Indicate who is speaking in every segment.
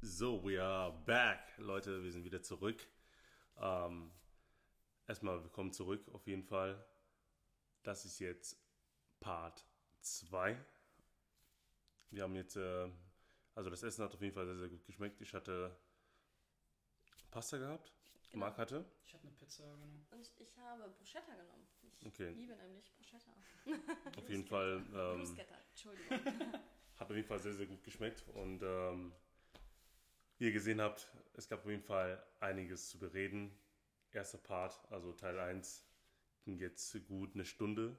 Speaker 1: So, we are back. Leute, wir sind wieder zurück. Ähm, erstmal willkommen zurück, auf jeden Fall. Das ist jetzt Part 2. Wir haben jetzt, äh, also das Essen hat auf jeden Fall sehr, sehr gut geschmeckt. Ich hatte Pasta gehabt.
Speaker 2: Genau.
Speaker 1: Marc hatte.
Speaker 3: Ich habe eine Pizza genommen.
Speaker 2: Und ich, habe Bruschetta genommen. Ich
Speaker 1: Okay.
Speaker 2: liebe nämlich Bruschetta.
Speaker 1: Auf jeden Fall ähm,
Speaker 2: Bruschetta, Entschuldigung.
Speaker 1: hat auf jeden Fall sehr, sehr gut geschmeckt. Und ähm, wie ihr gesehen habt, es gab auf jeden Fall einiges zu bereden. Erster Part, also Teil 1, ging jetzt gut eine Stunde.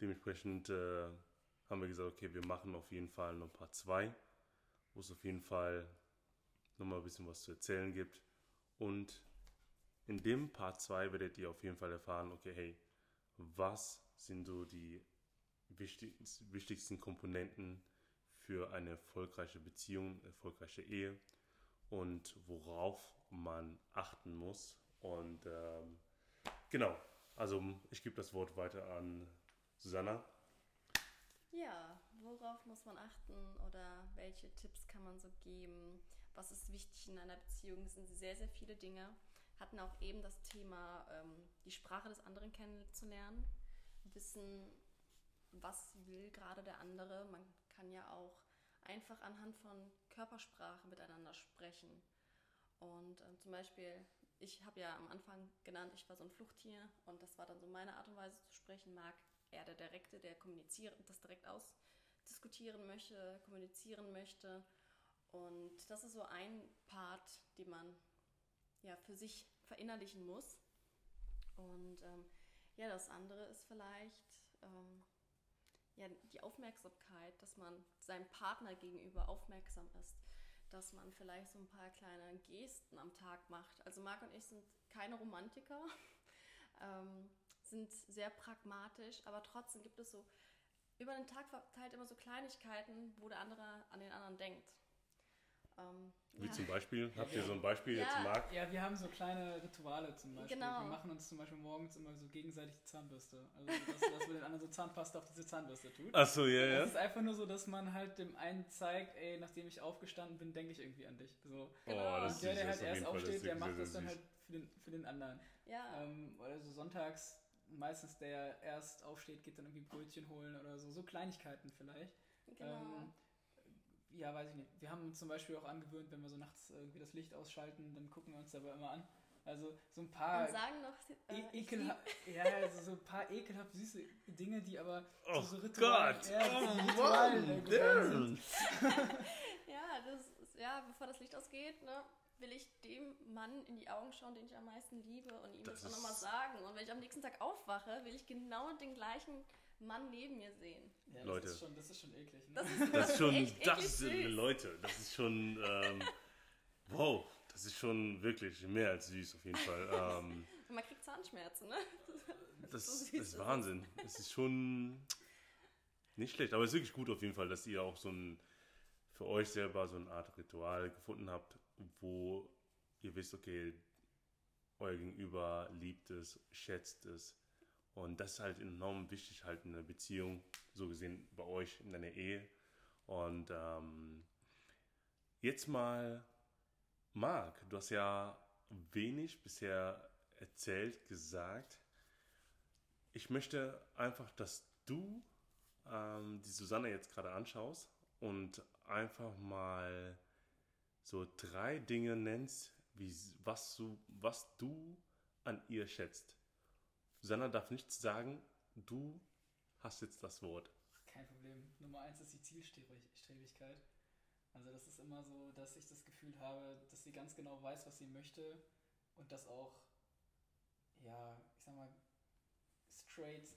Speaker 1: Dementsprechend äh, haben wir gesagt, okay, wir machen auf jeden Fall noch Part 2, wo es auf jeden Fall nochmal ein bisschen was zu erzählen gibt. Und in dem Part 2 werdet ihr auf jeden Fall erfahren, okay, hey, was sind so die wichtigsten, Komponenten für eine erfolgreiche Beziehung, erfolgreiche Ehe und worauf man achten muss. Und ähm, genau, also ich gebe das Wort weiter an Susanna.
Speaker 2: ja, worauf muss man achten oder welche Tipps kann man so geben? Was ist wichtig in einer Beziehung? Es sind sehr, sehr viele Dinge. Hatten auch eben das Thema, ähm, die Sprache des anderen kennenzulernen, wissen, was will gerade der andere. Man kann ja auch einfach anhand von Körpersprache miteinander sprechen. Und ähm, zum Beispiel, ich habe ja am Anfang genannt, ich war so ein Fluchttier und das war dann so meine Art und Weise zu sprechen. Mag er der Direkte, der kommunizieren, das direkt ausdiskutieren möchte, kommunizieren möchte. Und das ist so ein Part, den man ja für sich verinnerlichen muss. Und ähm, ja, das andere ist vielleicht ähm, ja, die Aufmerksamkeit, dass man seinem Partner gegenüber aufmerksam ist, dass man vielleicht so ein paar kleine Gesten am Tag macht. Also Marc und ich sind keine Romantiker, ähm, sind sehr pragmatisch, aber trotzdem gibt es so über den Tag verteilt immer so Kleinigkeiten, wo der andere an den anderen denkt. Ähm,
Speaker 1: Wie
Speaker 2: ja.
Speaker 1: zum Beispiel, habt ihr so ein Beispiel
Speaker 2: Ja.
Speaker 1: jetzt, Marc?
Speaker 3: Ja, wir haben so kleine Rituale zum Beispiel.
Speaker 2: Genau.
Speaker 3: Wir machen uns zum Beispiel morgens immer so gegenseitig die Zahnbürste. Also, dass, dass wir den anderen so Zahnpasta auf diese Zahnbürste tut.
Speaker 1: Achso, ja,
Speaker 3: Es
Speaker 1: ja.
Speaker 3: ist einfach nur so, dass man halt dem einen zeigt, ey, nachdem ich aufgestanden bin, denke ich irgendwie an dich. So.
Speaker 1: Oh, das
Speaker 3: Und der, der halt erst
Speaker 1: das
Speaker 3: aufsteht, der macht
Speaker 1: sehr,
Speaker 3: das dann
Speaker 1: süß.
Speaker 3: halt für den, für den anderen.
Speaker 2: ja.
Speaker 3: Ähm, oder so sonntags, meistens der erst aufsteht, geht dann irgendwie Brötchen holen oder so. So Kleinigkeiten vielleicht.
Speaker 2: genau.
Speaker 3: Ähm, ja, weiß ich nicht. Wir haben uns zum Beispiel auch angewöhnt, wenn wir so nachts irgendwie das Licht ausschalten, dann gucken wir uns dabei immer an. Also so ein paar
Speaker 2: und sagen noch, äh,
Speaker 3: e
Speaker 2: ich
Speaker 3: ekelhaft, ja, also so ein paar ekelhaft süße Dinge, die aber
Speaker 1: Oh
Speaker 3: zu so Ritualen,
Speaker 1: Gott!
Speaker 3: ja,
Speaker 1: Oh Mann!
Speaker 3: sind.
Speaker 2: Ja, das ist, ja, bevor das Licht ausgeht, ne, will ich dem Mann in die Augen schauen, den ich am meisten liebe und ihm
Speaker 1: Das
Speaker 2: das, auch nochmal sagen. Und wenn ich am nächsten Tag aufwache, will ich genau den gleichen Mann neben mir sehen.
Speaker 3: Ja, das
Speaker 1: Leute.
Speaker 3: Ist schon, das ist schon eklig. Ne?
Speaker 2: Das ist,
Speaker 1: Das ist schon,
Speaker 2: echt
Speaker 1: das sind
Speaker 2: süß.
Speaker 1: Leute, das ist schon, ähm, wow, das ist schon wirklich mehr als süß auf jeden Fall. Ähm,
Speaker 2: man kriegt Zahnschmerzen, ne?
Speaker 1: das,
Speaker 2: So
Speaker 1: das ist
Speaker 2: ist
Speaker 1: Wahnsinn. Es ist schon nicht schlecht, aber es ist wirklich gut auf jeden Fall, dass ihr auch so ein, für euch selber so eine Art Ritual gefunden habt, wo ihr wisst, okay, euer Gegenüber liebt es, schätzt es. Und das ist halt enorm wichtig halt in einer Beziehung, so gesehen bei euch in einer Ehe. Und ähm, jetzt mal, Marc, du hast ja wenig bisher erzählt, gesagt. Ich möchte einfach, dass du ähm, die Susanne jetzt gerade anschaust und einfach mal so drei Dinge nennst, wie, was, du, was du an ihr schätzt. Susanna darf nichts sagen, du hast jetzt das Wort.
Speaker 3: Kein Problem. Nummer eins ist die Zielstrebigkeit. Also das ist immer so, dass ich das Gefühl habe, dass sie ganz genau weiß, was sie möchte und das auch, ja, ich sag mal, straight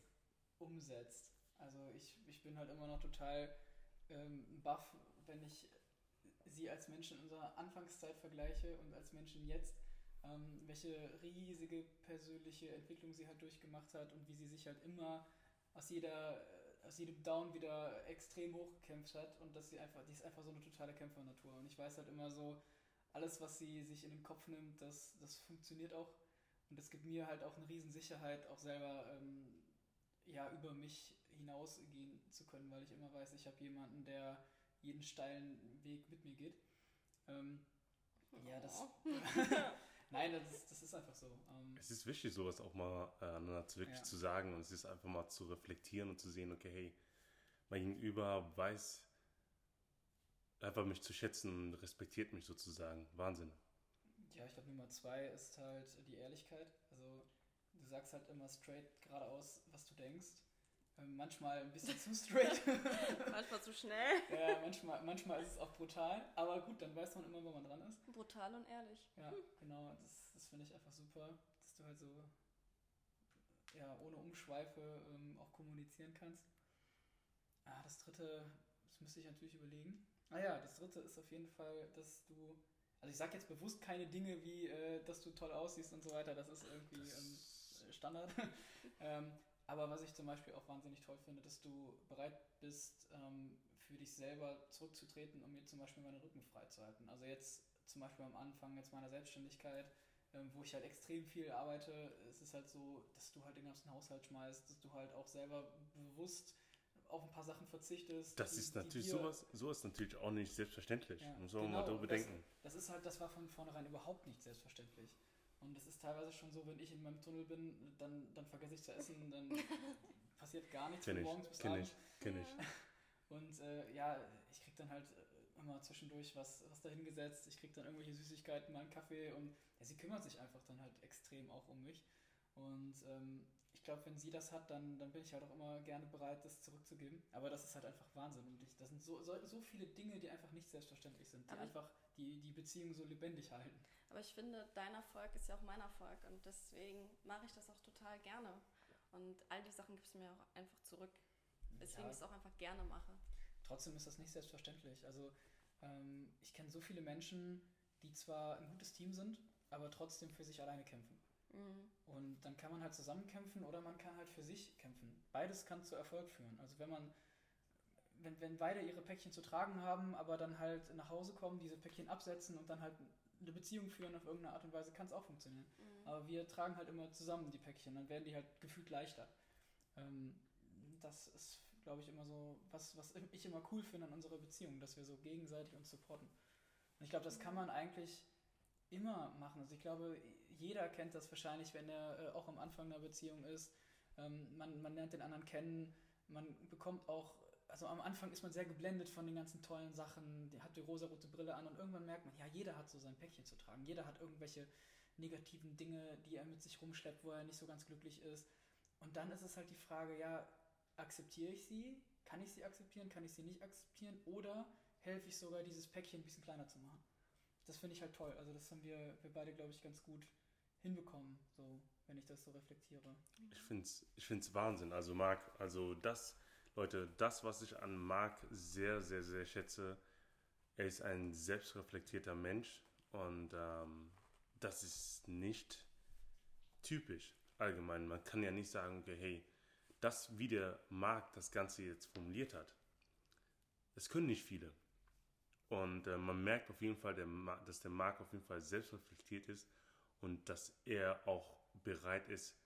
Speaker 3: umsetzt. Also ich, ich bin halt immer noch total ähm, baff, wenn ich sie als Menschen in unserer Anfangszeit vergleiche und als Menschen jetzt, ähm, welche riesige persönliche Entwicklung sie halt durchgemacht hat und wie sie sich halt immer aus jeder äh, aus jedem Down wieder extrem hochgekämpft hat und dass sie einfach, die ist einfach so eine totale Kämpfernatur. Und ich weiß halt immer so, alles, was sie sich in den Kopf nimmt, das, das funktioniert auch. Und das gibt mir halt auch eine Riesensicherheit, auch selber ähm, ja, über mich hinausgehen zu können, weil ich immer weiß, ich habe jemanden, der jeden steilen Weg mit mir geht. Ähm, Ja, das. Nein, das ist, das ist einfach so. Ähm,
Speaker 1: Es ist wichtig, sowas auch mal äh, aneinander zu wirklich
Speaker 3: Ja.
Speaker 1: zu sagen und es ist einfach mal zu reflektieren und zu sehen, okay, hey, mein Gegenüber weiß einfach mich zu schätzen und respektiert mich sozusagen. Wahnsinn.
Speaker 3: ja, ich glaube, Nummer zwei ist halt die Ehrlichkeit. Also, du sagst halt immer straight geradeaus, was du denkst. Ähm, manchmal ein bisschen zu straight.
Speaker 2: Manchmal zu schnell.
Speaker 3: ja, manchmal, manchmal ist es auch brutal. Aber gut, dann weiß man immer, wo man dran ist.
Speaker 2: Brutal und ehrlich.
Speaker 3: Ja, genau. Das, das finde ich einfach super, dass du halt so ja, ohne Umschweife ähm, auch kommunizieren kannst. Ah, das dritte, das müsste ich natürlich überlegen. Ah ja, das dritte ist auf jeden Fall, dass du, also ich sage jetzt bewusst keine Dinge wie, äh, dass du toll aussiehst und so weiter, das ist irgendwie ähm, Standard. ähm, aber was ich zum Beispiel auch wahnsinnig toll finde, dass du bereit bist, ähm, für dich selber zurückzutreten, um mir zum Beispiel meinen Rücken freizuhalten. Also jetzt zum Beispiel am Anfang jetzt meiner Selbstständigkeit, ähm, wo ich halt extrem viel arbeite, ist es halt so, dass du halt den ganzen Haushalt schmeißt, dass du halt auch selber bewusst auf ein paar Sachen verzichtest.
Speaker 1: das
Speaker 3: die-
Speaker 1: ist natürlich sowas, sowas natürlich auch nicht selbstverständlich.
Speaker 3: Ja,
Speaker 1: Muss man
Speaker 3: genau,
Speaker 1: mal darüber
Speaker 3: das-
Speaker 1: denken.
Speaker 3: Das ist halt, das war von vornherein überhaupt nicht selbstverständlich. Und es ist teilweise schon so, wenn ich in meinem Tunnel bin, dann, dann vergesse ich zu essen, dann passiert gar nichts
Speaker 1: Kenn
Speaker 3: von
Speaker 1: ich,
Speaker 3: morgens bis
Speaker 1: kenn
Speaker 3: abends.
Speaker 1: ich, kenn ich.
Speaker 3: Und äh, ja, ich krieg dann halt äh, immer zwischendurch was, was dahingesetzt. Ich krieg dann irgendwelche Süßigkeiten, mal einen Kaffee und ja, sie kümmert sich einfach dann halt extrem auch um mich. Und ähm, ich glaube, wenn sie das hat, dann, dann bin ich halt auch immer gerne bereit, das zurückzugeben. Aber das ist halt einfach Wahnsinn. Und ich, das sind so, so, so viele Dinge, die einfach nicht selbstverständlich sind, die
Speaker 2: Aber
Speaker 3: einfach die, die Beziehung so lebendig halten.
Speaker 2: Aber ich finde, dein Erfolg ist ja auch mein Erfolg und deswegen mache ich das auch total gerne. Und all die Sachen gibst du mir auch einfach zurück. Weswegen
Speaker 3: Ja.
Speaker 2: ich es auch einfach gerne mache.
Speaker 3: Trotzdem ist das nicht selbstverständlich. Also ähm, ich kenne so viele Menschen, die zwar ein gutes Team sind, aber trotzdem für sich alleine kämpfen.
Speaker 2: Mhm.
Speaker 3: Und dann kann man halt zusammen kämpfen oder man kann halt für sich kämpfen. Beides kann zu Erfolg führen. Also wenn man, wenn, wenn beide ihre Päckchen zu tragen haben, aber dann halt nach Hause kommen, diese Päckchen absetzen und dann halt eine Beziehung führen auf irgendeine Art und Weise, kann es auch funktionieren.
Speaker 2: Mhm.
Speaker 3: Aber wir tragen halt immer zusammen die Päckchen, dann werden die halt gefühlt leichter. Ähm, das ist, glaube ich, immer so, was, was ich immer cool finde an unserer Beziehung, dass wir so gegenseitig uns supporten. Und ich glaube, das kann man eigentlich immer machen. Also ich glaube, jeder kennt das wahrscheinlich, wenn er äh, auch am Anfang einer Beziehung ist. Ähm, man, man lernt den anderen kennen, man bekommt auch, also am Anfang ist man sehr geblendet von den ganzen tollen Sachen, die hat die rosarote Brille an und irgendwann merkt man, ja, jeder hat so sein Päckchen zu tragen, jeder hat irgendwelche negativen Dinge, die er mit sich rumschleppt, wo er nicht so ganz glücklich ist. Und dann ist es halt die Frage, ja, akzeptiere ich sie? Kann ich sie akzeptieren? Kann ich sie nicht akzeptieren? Oder helfe ich sogar, dieses Päckchen ein bisschen kleiner zu machen? Das finde ich halt toll. Also das haben wir, wir beide, glaube ich, ganz gut hinbekommen, so, wenn ich das so reflektiere.
Speaker 1: Ich finde es ich find's Wahnsinn. Also Marc, also das, Leute, das, was ich an Marc sehr, sehr, sehr schätze, er ist ein selbstreflektierter Mensch und ähm, das ist nicht typisch allgemein. Man kann ja nicht sagen, okay, hey, das, wie der Marc das Ganze jetzt formuliert hat, das können nicht viele. Und äh, man merkt auf jeden Fall, der dass der Marc auf jeden Fall selbstreflektiert ist und dass er auch bereit ist,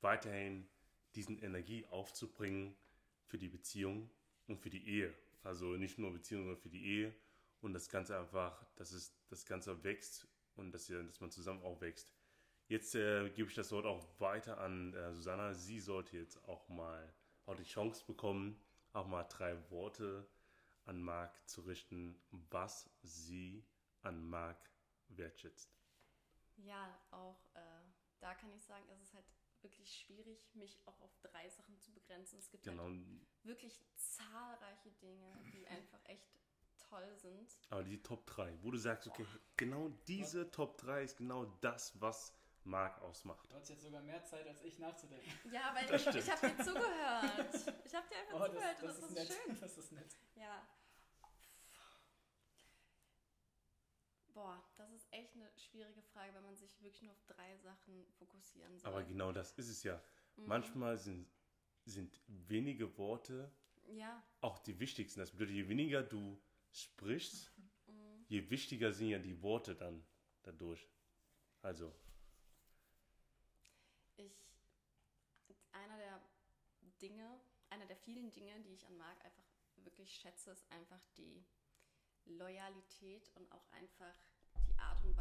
Speaker 1: weiterhin diesen Energie aufzubringen für die Beziehung und für die Ehe. Also nicht nur Beziehung, sondern für die Ehe und das Ganze einfach, dass es das Ganze wächst und dass, ihr, dass man zusammen auch wächst. Jetzt äh, gebe ich das Wort auch weiter an äh, Susanna. Sie sollte jetzt auch mal auch die Chance bekommen, auch mal drei Worte an Marc zu richten, was sie an Marc wertschätzt.
Speaker 2: Ja, auch äh, da kann ich sagen, es ist halt wirklich schwierig, mich auch auf drei Sachen zu begrenzen. Es gibt
Speaker 1: Genau.
Speaker 2: halt wirklich zahlreiche Dinge, die einfach echt toll sind.
Speaker 1: Aber die Top 3, wo du sagst, okay, genau diese Top 3 ist genau das, was Marc ausmacht.
Speaker 3: Du hast jetzt sogar mehr Zeit, als ich nachzudenken.
Speaker 2: Ja, weil
Speaker 1: Das
Speaker 2: ich, ich habe dir zugehört. Ich habe dir einfach
Speaker 3: Oh,
Speaker 2: zugehört
Speaker 3: das, das,
Speaker 2: und
Speaker 3: ist
Speaker 2: das,
Speaker 3: nett.
Speaker 2: ist schön.
Speaker 3: Das ist nett.
Speaker 2: Ja. Boah, das ist echt eine schwierige Frage, wenn man sich wirklich nur auf drei Sachen fokussieren soll.
Speaker 1: Aber genau das ist es ja.
Speaker 2: Mhm.
Speaker 1: Manchmal sind, sind wenige Worte
Speaker 2: Ja,
Speaker 1: auch die wichtigsten. Das bedeutet, je weniger du sprichst,
Speaker 2: mhm.
Speaker 1: je wichtiger sind ja die Worte dann dadurch. Also,
Speaker 2: ich, einer der Dinge, einer der vielen Dinge, die ich an Marc einfach wirklich schätze, ist einfach die Loyalität und auch einfach Art und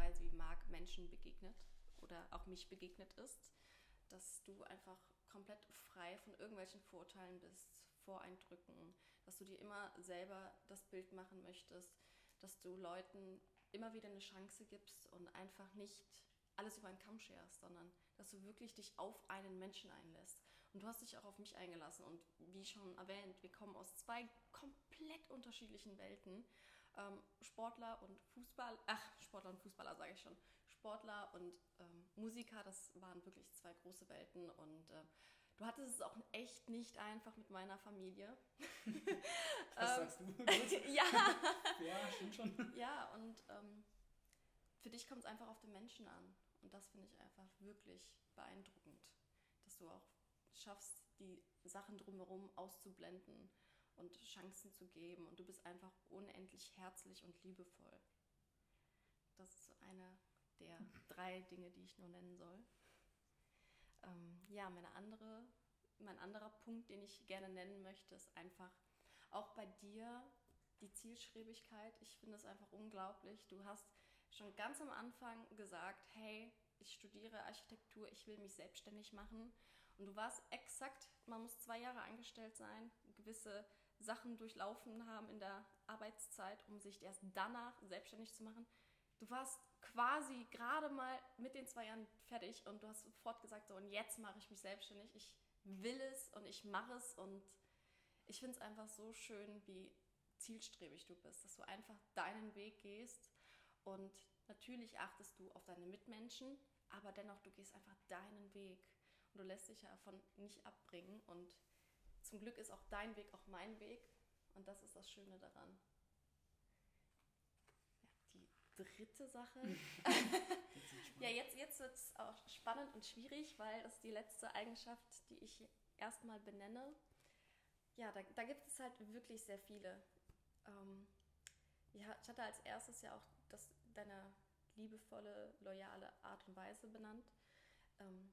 Speaker 2: Menschen begegnet oder auch mich begegnet ist, dass du einfach komplett frei von irgendwelchen Vorurteilen bist, Voreindrücken, dass du dir immer selber das Bild machen möchtest, dass du Leuten immer wieder eine Chance gibst und einfach nicht alles über einen Kamm scherst, sondern dass du wirklich dich auf einen Menschen einlässt. Und du hast dich auch auf mich eingelassen. Und wie schon erwähnt, wir kommen aus zwei komplett unterschiedlichen Welten. Ähm, Sportler und Fußball, ach, Sportler und Fußballer sage ich schon. Sportler und ähm, Musiker, das waren wirklich zwei große Welten. Und äh, du hattest es auch echt nicht einfach mit meiner Familie.
Speaker 3: Was sagst du?
Speaker 2: ja.
Speaker 3: ja, stimmt schon.
Speaker 2: Ja, und ähm, für dich kommt es einfach auf den Menschen an. Und das finde ich einfach wirklich beeindruckend, dass du auch schaffst, die Sachen drumherum auszublenden und Chancen zu geben. Und du bist einfach unendlich herzlich und liebevoll. Das ist eine der drei Dinge, die ich nur nennen soll. Ähm, ja, meine andere, mein anderer Punkt, den ich gerne nennen möchte, ist einfach auch bei dir die Zielstrebigkeit. Ich finde es einfach unglaublich. Du hast schon ganz am Anfang gesagt, hey, ich studiere Architektur, ich will mich selbstständig machen. Und du warst exakt, man muss zwei Jahre angestellt sein, gewisse Sachen durchlaufen haben in der Arbeitszeit, um sich erst danach selbstständig zu machen. Du warst quasi gerade mal mit den zwei Jahren fertig und du hast sofort gesagt, so und jetzt mache ich mich selbstständig. Ich will es und ich mache es und ich finde es einfach so schön, wie zielstrebig du bist, dass du einfach deinen Weg gehst und natürlich achtest du auf deine Mitmenschen, aber dennoch du gehst einfach deinen Weg und du lässt dich davon nicht abbringen und zum Glück ist auch dein Weg auch mein Weg und das ist das Schöne daran dritte Sache. ja, jetzt, jetzt wird es auch spannend und schwierig, weil das ist die letzte Eigenschaft, die ich erstmal benenne. Ja, da, da gibt es halt wirklich sehr viele. Ähm, ja, ich hatte als erstes ja auch das, deine liebevolle, loyale Art und Weise benannt. Ähm,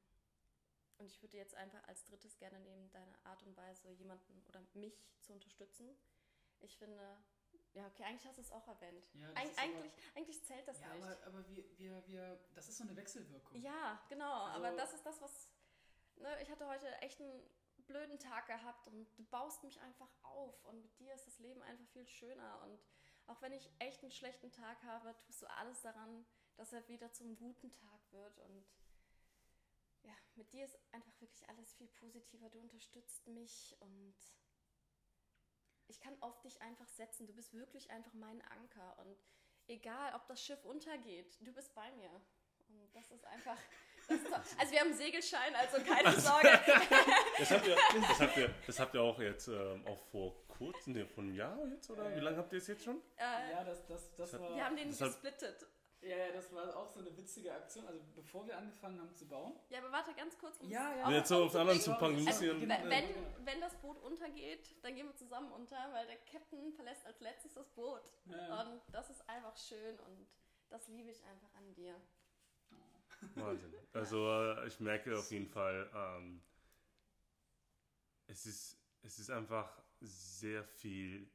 Speaker 2: und ich würde jetzt einfach als drittes gerne nehmen, deine Art und Weise, jemanden oder mich zu unterstützen. Ich finde, ja, okay, eigentlich hast du es auch erwähnt. Ja, Eig eigentlich, aber, eigentlich zählt das
Speaker 3: ja,
Speaker 2: nicht.
Speaker 3: Aber, aber wir, wir, wir, das ist so eine Wechselwirkung.
Speaker 2: Ja, genau. Also, aber das ist das, was. Ne, ich hatte heute echt einen blöden Tag gehabt und du baust mich einfach auf. Und mit dir ist das Leben einfach viel schöner. Und auch wenn ich echt einen schlechten Tag habe, tust du alles daran, dass er wieder zum guten Tag wird. Und ja, mit dir ist einfach wirklich alles viel positiver. Du unterstützt mich und ich kann auf dich einfach setzen. Du bist wirklich einfach mein Anker. Und egal, ob das Schiff untergeht, du bist bei mir. Und das ist einfach. Das ist also wir haben einen Segelschein, also keine also, Sorge.
Speaker 1: das, habt ihr, das, habt ihr, das habt ihr auch jetzt ähm, auch vor kurzem, ne, von einem Jahr jetzt, oder? Wie lange habt ihr es jetzt schon?
Speaker 3: Äh, ja, das, das, das,
Speaker 2: das
Speaker 3: war.
Speaker 2: Wir haben den gesplittet.
Speaker 3: Ja, ja, das war auch so eine witzige Aktion. Also bevor wir angefangen haben zu bauen.
Speaker 2: Ja, aber warte ganz kurz. Um
Speaker 3: ja, ja.
Speaker 1: Jetzt so auf den anderen zu packen.
Speaker 2: Also, wenn, wenn das Boot untergeht, dann gehen wir zusammen unter, weil der Captain verlässt als letztes das Boot. Ja. Und das ist einfach schön und das liebe ich einfach an dir.
Speaker 1: Wahnsinn. Also äh, ich merke auf jeden Fall, ähm, es, ist, es ist einfach sehr viel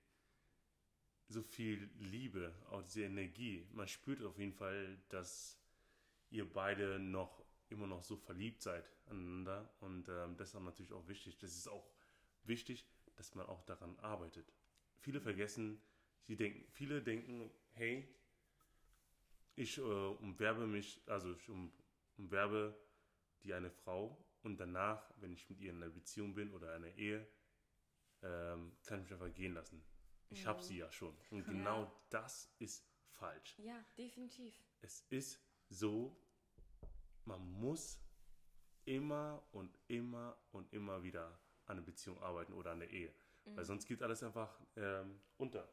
Speaker 1: so viel Liebe, auch diese Energie. Man spürt auf jeden Fall, dass ihr beide noch immer noch so verliebt seid aneinander. Und ähm, das ist natürlich auch wichtig. Das ist auch wichtig, dass man auch daran arbeitet. Viele vergessen, sie denken, viele denken, hey, ich äh, umwerbe mich, also ich um, umwerbe die eine Frau und danach, wenn ich mit ihr in einer Beziehung bin oder einer Ehe, ähm, kann ich mich einfach gehen lassen. Ich habe sie ja schon. Und genau ja. das ist falsch.
Speaker 2: Ja, definitiv.
Speaker 1: Es ist so, man muss immer und immer und immer wieder an einer Beziehung arbeiten oder an der Ehe. Mhm. Weil sonst geht alles einfach ähm, unter.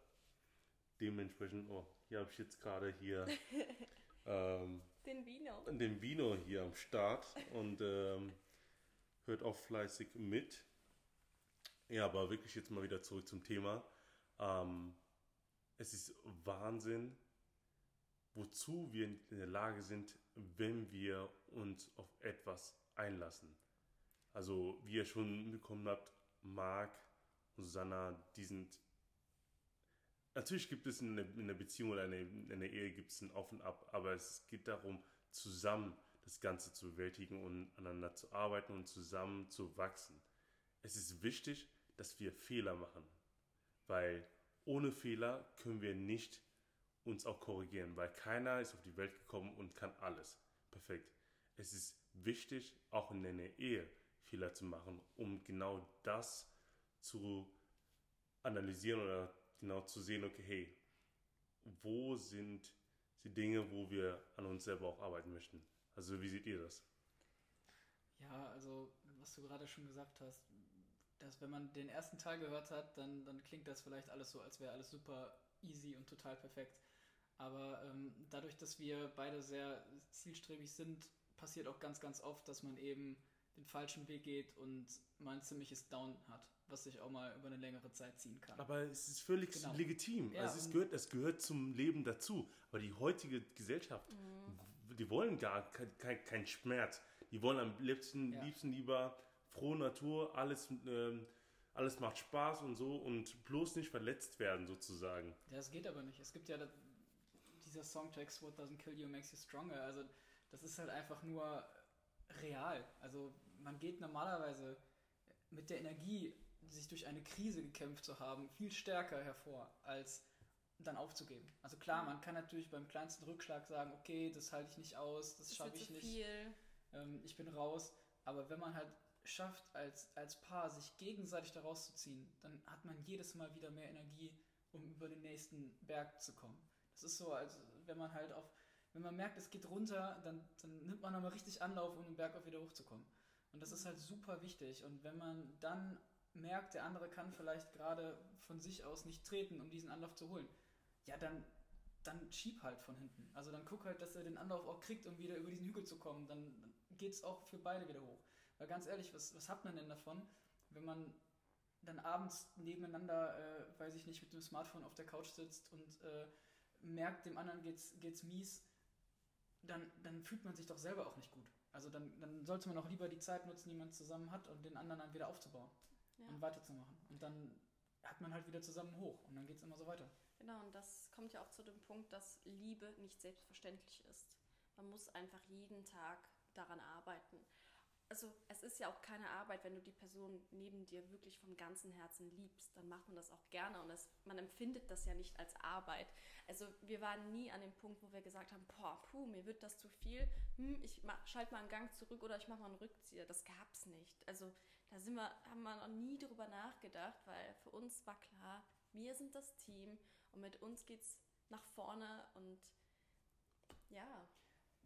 Speaker 1: Dementsprechend, oh, hier habe ich jetzt gerade hier ähm,
Speaker 2: den Vino.
Speaker 1: Den Vino hier am Start und ähm, hört auch fleißig mit. Ja, aber wirklich jetzt mal wieder zurück zum Thema. Ähm, es ist Wahnsinn, wozu wir in der Lage sind, wenn wir uns auf etwas einlassen. Also, wie ihr schon mitbekommen habt, Marc und Susanna, die sind. Natürlich gibt es in einer Beziehung oder in einer Ehe gibt es ein Auf und Ab, aber es geht darum, zusammen das Ganze zu bewältigen und aneinander zu arbeiten und zusammen zu wachsen. Es ist wichtig, dass wir Fehler machen, weil ohne Fehler können wir nicht uns auch korrigieren, weil keiner ist auf die Welt gekommen und kann alles. Perfekt. Es ist wichtig, auch in einer Ehe Fehler zu machen, um genau das zu analysieren oder genau zu sehen, okay, hey, wo sind die Dinge, wo wir an uns selber auch arbeiten möchten? Also wie seht ihr das?
Speaker 3: Ja, also was du gerade schon gesagt hast, dass wenn man den ersten Teil gehört hat, dann, dann klingt das vielleicht alles so, als wäre alles super easy und total perfekt. Aber ähm, dadurch, dass wir beide sehr zielstrebig sind, passiert auch ganz, ganz oft, dass man eben den falschen Weg geht und mal ein ziemliches Down hat, was sich auch mal über eine längere Zeit ziehen kann.
Speaker 1: Aber es ist völlig genau. legitim. Ja, also es gehört, es gehört zum Leben dazu. Aber die heutige Gesellschaft, mhm. die wollen gar keinen kein, kein Schmerz. Die wollen am liebsten, ja. liebsten lieber frohe Natur, alles, ähm, alles macht Spaß und so und bloß nicht verletzt werden sozusagen.
Speaker 3: Ja, das geht aber nicht. Es gibt ja dieser Songtext What Doesn't Kill You Makes You Stronger. Also das ist halt einfach nur real. Also man geht normalerweise mit der Energie, sich durch eine Krise gekämpft zu haben, viel stärker hervor, als dann aufzugeben. Also klar, man kann natürlich beim kleinsten Rückschlag sagen, okay, das halte ich nicht aus, das, das schaffe ich nicht, ähm, ich bin raus. Aber wenn man halt schafft, als, als Paar sich gegenseitig da rauszuziehen, dann hat man jedes Mal wieder mehr Energie, um über den nächsten Berg zu kommen. Das ist so, als wenn man halt auf, wenn man merkt, es geht runter, dann, dann nimmt man nochmal richtig Anlauf, um den Berg auch wieder hochzukommen. Und das ist halt super wichtig. Und wenn man dann merkt, der andere kann vielleicht gerade von sich aus nicht treten, um diesen Anlauf zu holen, ja, dann, dann schieb halt von hinten. Also dann guck halt, dass er den Anlauf auch kriegt, um wieder über diesen Hügel zu kommen. Dann geht es auch für beide wieder hoch. Weil ganz ehrlich, was, was hat man denn davon, wenn man dann abends nebeneinander, äh, weiß ich nicht, mit dem Smartphone auf der Couch sitzt und äh, merkt, dem anderen geht's, geht's mies, dann, dann fühlt man sich doch selber auch nicht gut. Also dann, dann sollte man auch lieber die Zeit nutzen, die man zusammen hat und den anderen dann wieder aufzubauen ja. und weiterzumachen. Und dann hat man halt wieder zusammen hoch und dann geht es immer so weiter.
Speaker 2: Genau, und das kommt ja auch zu dem Punkt, dass Liebe nicht selbstverständlich ist. Man muss einfach jeden Tag daran arbeiten also es ist ja auch keine Arbeit, wenn du die Person neben dir wirklich vom ganzen Herzen liebst, dann macht man das auch gerne und das, man empfindet das ja nicht als Arbeit. Also wir waren nie an dem Punkt, wo wir gesagt haben, boah, puh, mir wird das zu viel, hm, ich schalte mal einen Gang zurück oder ich mache mal einen Rückzieher. Das gab es nicht. Also da sind wir, haben wir noch nie drüber nachgedacht, weil für uns war klar, wir sind das Team und mit uns geht es nach vorne und ja.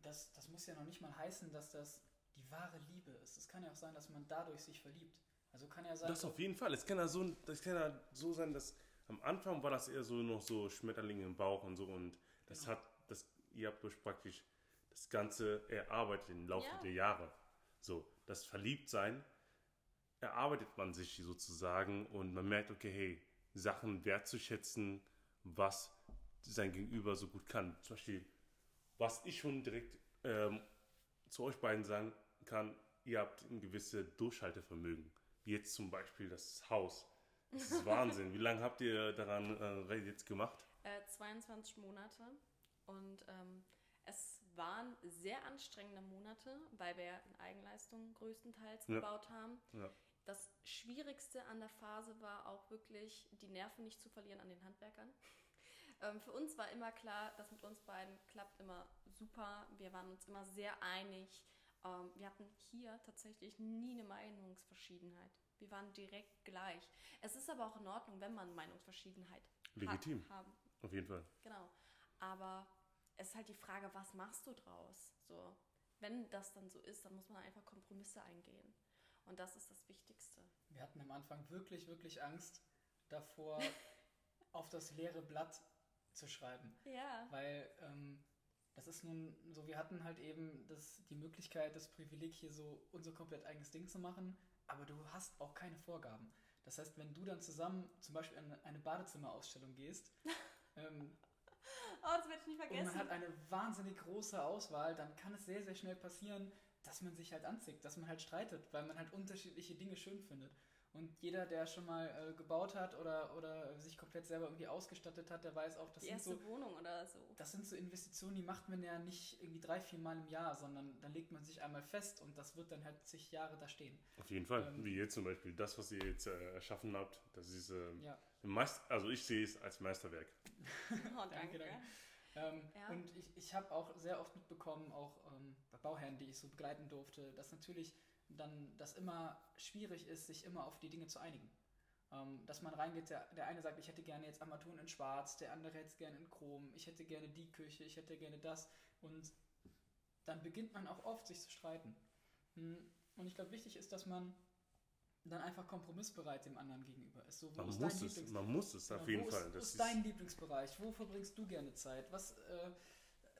Speaker 3: Das, das muss ja noch nicht mal heißen, dass das die wahre Liebe ist. Es kann ja auch sein, dass man dadurch sich verliebt. Also kann ja sein.
Speaker 1: Das auf jeden Fall. Es kann ja so, das kann ja so sein, dass am Anfang war das eher so noch so Schmetterlinge im Bauch und so und das genau. hat, das, ihr habt euch praktisch das Ganze erarbeitet im Laufe ja. der Jahre. So, das Verliebtsein erarbeitet man sich sozusagen und man merkt, okay, hey, Sachen wertzuschätzen, was sein Gegenüber so gut kann. Zum Beispiel, was ich schon direkt ähm, zu euch beiden sagen kann, ihr habt ein gewisses Durchhaltevermögen. Wie jetzt zum Beispiel das Haus. Das ist Wahnsinn. Wie lange habt ihr daran äh, jetzt gemacht?
Speaker 2: Äh, 22 Monate. Und ähm, es waren sehr anstrengende Monate, weil wir in Eigenleistung größtenteils ja. gebaut haben. Ja. Das Schwierigste an der Phase war auch wirklich, die Nerven nicht zu verlieren an den Handwerkern. Ähm, für uns war immer klar, das mit uns beiden klappt immer super. Wir waren uns immer sehr einig. Ähm, wir hatten hier tatsächlich nie eine Meinungsverschiedenheit. Wir waren direkt gleich. Es ist aber auch in Ordnung, wenn man Meinungsverschiedenheit
Speaker 1: Legitim. hat. Haben. Auf jeden Fall.
Speaker 2: Genau. Aber es ist halt die Frage, was machst du draus? So, wenn das dann so ist, dann muss man einfach Kompromisse eingehen. Und das ist das Wichtigste.
Speaker 3: Wir hatten am Anfang wirklich, wirklich Angst davor, auf das leere Blatt zu schreiben.
Speaker 2: Ja.
Speaker 3: Weil ähm, das ist nun so, wir hatten halt eben das, die Möglichkeit, das Privileg hier so unser komplett eigenes Ding zu machen, aber du hast auch keine Vorgaben. Das heißt, wenn du dann zusammen zum Beispiel in eine Badezimmerausstellung gehst, ähm,
Speaker 2: oh, das werde ich nicht vergessen.
Speaker 3: Und man hat eine wahnsinnig große Auswahl, dann kann es sehr, sehr schnell passieren, dass man sich halt anzieht, dass man halt streitet, weil man halt unterschiedliche Dinge schön findet. Und jeder, der schon mal äh, gebaut hat oder, oder sich komplett selber irgendwie ausgestattet hat, der weiß auch, das
Speaker 2: Die
Speaker 3: sind
Speaker 2: erste
Speaker 3: so,
Speaker 2: Wohnung oder so.
Speaker 3: das sind so Investitionen, die macht man ja nicht irgendwie drei, vier Mal im Jahr, sondern da legt man sich einmal fest und das wird dann halt zig Jahre da stehen.
Speaker 1: Auf jeden Fall.
Speaker 3: Ähm,
Speaker 1: Wie jetzt zum Beispiel das, was ihr jetzt äh, erschaffen habt, das ist ähm,
Speaker 3: Ja.
Speaker 1: ein Meist also ich sehe es als Meisterwerk.
Speaker 2: Oh, danke.
Speaker 3: danke. Ähm,
Speaker 2: Ja.
Speaker 3: Und ich, ich habe auch sehr oft mitbekommen, auch ähm, bei Bauherren, die ich so begleiten durfte, dass natürlich dann das immer schwierig ist, sich immer auf die Dinge zu einigen. Ähm, dass man reingeht, der, der eine sagt, ich hätte gerne jetzt Armaturen in Schwarz, der andere hätte es gerne in Chrom, ich hätte gerne die Küche, ich hätte gerne das. Und dann beginnt man auch oft, sich zu streiten. Hm, Und ich glaube, wichtig ist, dass man dann einfach kompromissbereit dem anderen gegenüber ist. So,
Speaker 1: Man
Speaker 3: ist
Speaker 1: muss
Speaker 3: dein
Speaker 1: es, man muss es auf jeden
Speaker 3: wo
Speaker 1: Fall.
Speaker 3: Ist, wo ist dein Lieblingsbereich? Wo verbringst du gerne Zeit? Was, äh,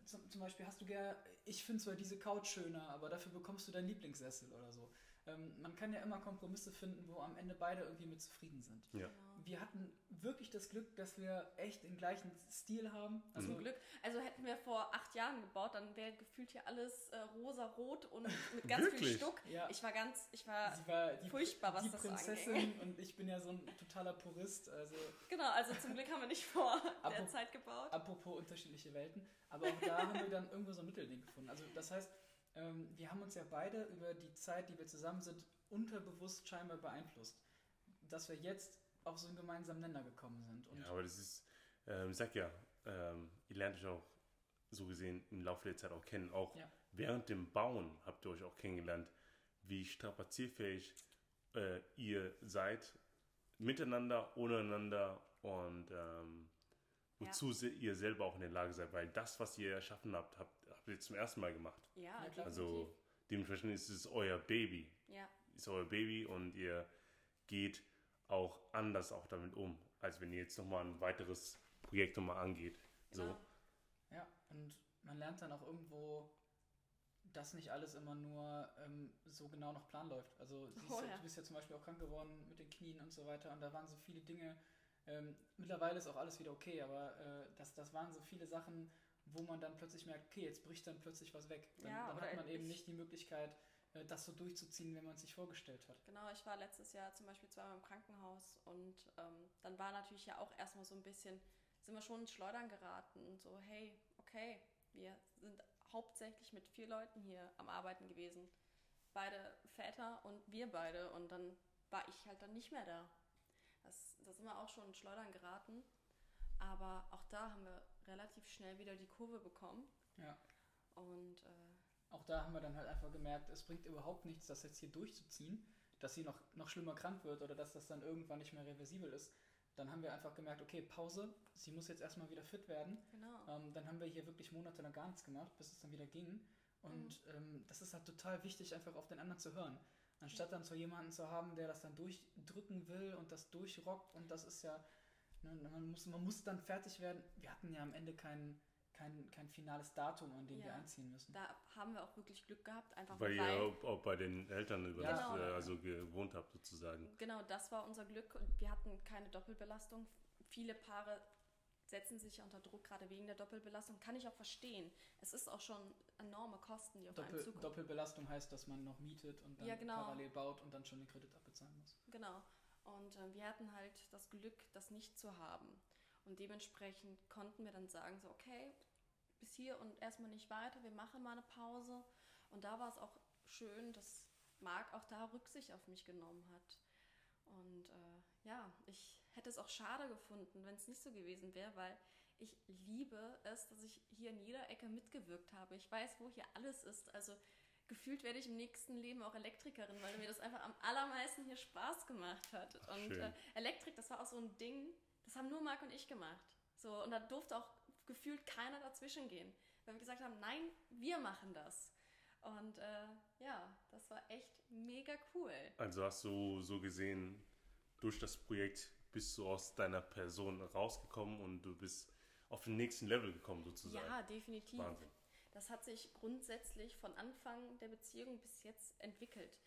Speaker 3: zum, Beispiel hast du gerne, ich finde zwar diese Couch schöner, aber dafür bekommst du deinen Lieblingssessel oder so. Ähm, man kann ja immer Kompromisse finden, wo am Ende beide irgendwie mit zufrieden sind.
Speaker 1: Ja.
Speaker 2: Genau.
Speaker 3: Wir hatten wirklich das Glück, dass wir echt den gleichen Stil haben. Also,
Speaker 2: Zum Glück. Also hätten wir vor acht Jahren gebaut, dann wäre gefühlt hier alles äh, rosa-rot und mit ganz viel? Stuck.
Speaker 3: Ja.
Speaker 2: Ich war ganz, ich war,
Speaker 3: Sie war die,
Speaker 2: furchtbar, was
Speaker 3: die
Speaker 2: das
Speaker 3: Prinzessin
Speaker 2: anging.
Speaker 3: und ich bin ja so ein totaler Purist. Also
Speaker 2: genau, also zum Glück haben wir nicht vor der
Speaker 3: Apro-
Speaker 2: Zeit gebaut.
Speaker 3: Apropos unterschiedliche Welten, aber auch da haben wir dann irgendwo so ein Mittelding gefunden. Also das heißt, ähm, wir haben uns ja beide über die Zeit, die wir zusammen sind, unterbewusst scheinbar beeinflusst, dass wir jetzt auf so einen gemeinsamen Nenner gekommen sind. Und
Speaker 1: Ja, aber das ist, ähm, ich sag ja, ähm, ihr lernt euch auch so gesehen im Laufe der Zeit auch kennen. Auch
Speaker 3: Ja.
Speaker 1: während dem Bauen habt ihr euch auch kennengelernt, wie strapazierfähig äh, ihr seid, miteinander, ohneinander und ähm, wozu se- ihr selber auch in der Lage seid. Weil das, was ihr erschaffen habt, habt, habt ihr zum ersten Mal gemacht.
Speaker 2: Ja,
Speaker 3: Ja.
Speaker 1: Also dementsprechend ist es euer Baby.
Speaker 2: ja,
Speaker 1: Ist euer Baby und ihr geht auch anders auch damit um, als wenn ihr jetzt nochmal ein weiteres Projekt nochmal angeht.
Speaker 2: genau.
Speaker 1: So.
Speaker 3: ja, und man lernt dann auch irgendwo, dass nicht alles immer nur ähm, so genau nach Plan läuft. Also
Speaker 2: Oh
Speaker 3: ja. du bist ja zum Beispiel auch krank geworden mit den Knien und so weiter und da waren so viele Dinge. Ähm, mittlerweile ist auch alles wieder okay, aber äh, das, das waren so viele Sachen, wo man dann plötzlich merkt, okay, jetzt bricht dann plötzlich was weg. Dann,
Speaker 2: Ja,
Speaker 3: dann hat man eben
Speaker 2: ich-
Speaker 3: nicht die Möglichkeit, äh, das so durchzuziehen, wenn man es sich vorgestellt hat.
Speaker 2: Genau, ich war letztes Jahr zum Beispiel zweimal im Krankenhaus und ähm, dann war natürlich ja auch erstmal so ein bisschen, sind wir schon ins Schleudern geraten und so, hey, okay, wir sind hauptsächlich mit vier Leuten hier am Arbeiten gewesen. Beide Väter und wir beide und dann war ich halt dann nicht mehr da. Das, da sind wir auch schon ins Schleudern geraten. Aber auch da haben wir relativ schnell wieder die Kurve bekommen.
Speaker 3: Ja.
Speaker 2: Und äh,
Speaker 3: Auch da haben wir dann halt einfach gemerkt, es bringt überhaupt nichts, das jetzt hier durchzuziehen, dass sie noch, noch schlimmer krank wird oder dass das dann irgendwann nicht mehr reversibel ist. Dann haben wir einfach gemerkt, okay, Pause, sie muss jetzt erstmal wieder fit werden.
Speaker 2: genau.
Speaker 3: Ähm, dann haben wir hier wirklich monatelang gar nichts gemacht, bis es dann wieder ging. Und ähm, das ist halt total wichtig, einfach auf den anderen zu hören. Anstatt dann so jemanden zu haben, der das dann durchdrücken will und das durchrockt. Und das ist ja, ne, man, muss, man muss dann fertig werden. Wir hatten ja am Ende kein, kein, kein finales Datum, an dem wir
Speaker 2: Ja.
Speaker 3: einziehen müssen.
Speaker 2: Da haben wir auch wirklich Glück gehabt, einfach
Speaker 1: Weil
Speaker 2: weil
Speaker 1: ihr auch, auch bei den Eltern über
Speaker 3: Ja.
Speaker 1: das,
Speaker 2: Genau.
Speaker 1: äh, also gewohnt habt sozusagen.
Speaker 2: Genau, das war unser Glück und wir hatten keine Doppelbelastung. Viele Paare setzen sich ja unter Druck, gerade wegen der Doppelbelastung. Kann ich auch verstehen. Es ist auch schon enorme Kosten, die auf
Speaker 3: Doppel,
Speaker 2: zukommen.
Speaker 3: Doppelbelastung heißt, dass man noch mietet und dann
Speaker 2: Ja, genau.
Speaker 3: parallel baut und dann schon den Kredit abbezahlen muss.
Speaker 2: Genau. Und äh, wir hatten halt das Glück, das nicht zu haben. Und dementsprechend konnten wir dann sagen, so, okay, bis hier und erstmal nicht weiter, wir machen mal eine Pause. Und da war es auch schön, dass Marc auch da Rücksicht auf mich genommen hat. Und äh, ja, ich hätte es auch schade gefunden, wenn es nicht so gewesen wäre, weil ich liebe es, dass ich hier in jeder Ecke mitgewirkt habe. Ich weiß, wo hier alles ist. Also gefühlt werde ich im nächsten Leben auch Elektrikerin, weil mir das einfach am allermeisten hier Spaß gemacht hat. Und
Speaker 1: Schön.
Speaker 2: äh, Elektrik, das war auch so ein Ding, das haben nur Marc und ich gemacht. So, und da durfte auch gefühlt keiner dazwischen gehen. Weil wir gesagt haben, nein, wir machen das. Und äh, ja, das war echt mega cool.
Speaker 1: Also hast du so gesehen, durch das Projekt bist du aus deiner Person rausgekommen und du bist auf den nächsten Level gekommen sozusagen.
Speaker 2: Ja, definitiv.
Speaker 1: Wahnsinn.
Speaker 2: Das hat sich grundsätzlich von Anfang der Beziehung bis jetzt entwickelt.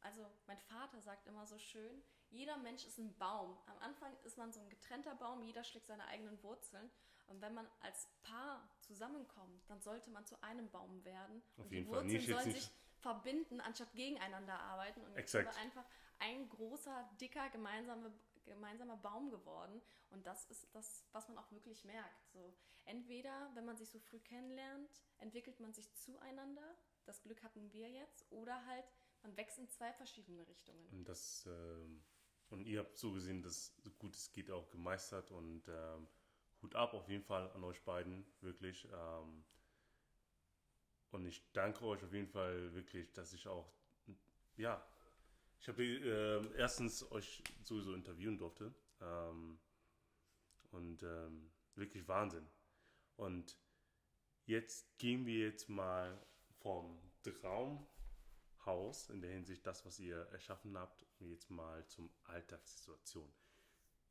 Speaker 2: Also mein Vater sagt immer so schön, jeder Mensch ist ein Baum. Am Anfang ist man so ein getrennter Baum, jeder schlägt seine eigenen Wurzeln. Und wenn man als Paar zusammenkommt, dann sollte man zu einem Baum werden.
Speaker 1: Auf
Speaker 2: und
Speaker 1: jeden
Speaker 2: die
Speaker 1: Fall.
Speaker 2: Wurzeln sollen
Speaker 1: nicht-
Speaker 2: sich verbinden, anstatt gegeneinander arbeiten. Und
Speaker 1: Exakt.
Speaker 2: einfach ein großer, dicker, gemeinsame, gemeinsamer Baum geworden. Und das ist das, was man auch wirklich merkt. So, entweder, wenn man sich so früh kennenlernt, entwickelt man sich zueinander. Das Glück hatten wir jetzt. Oder halt, man wächst in zwei verschiedene Richtungen.
Speaker 1: Und das, ähm, und ihr habt so gesehen, dass so gut es geht auch gemeistert und ähm, Hut ab auf jeden Fall an euch beiden, wirklich. Ähm, und ich danke euch auf jeden Fall wirklich, dass ich auch, ja, ich habe äh, erstens euch sowieso interviewen durfte. Ähm, und ähm, wirklich Wahnsinn. Und jetzt gehen wir jetzt mal vom Traumhaus in der Hinsicht, das, was ihr erschaffen habt, jetzt mal zum Alltagssituation.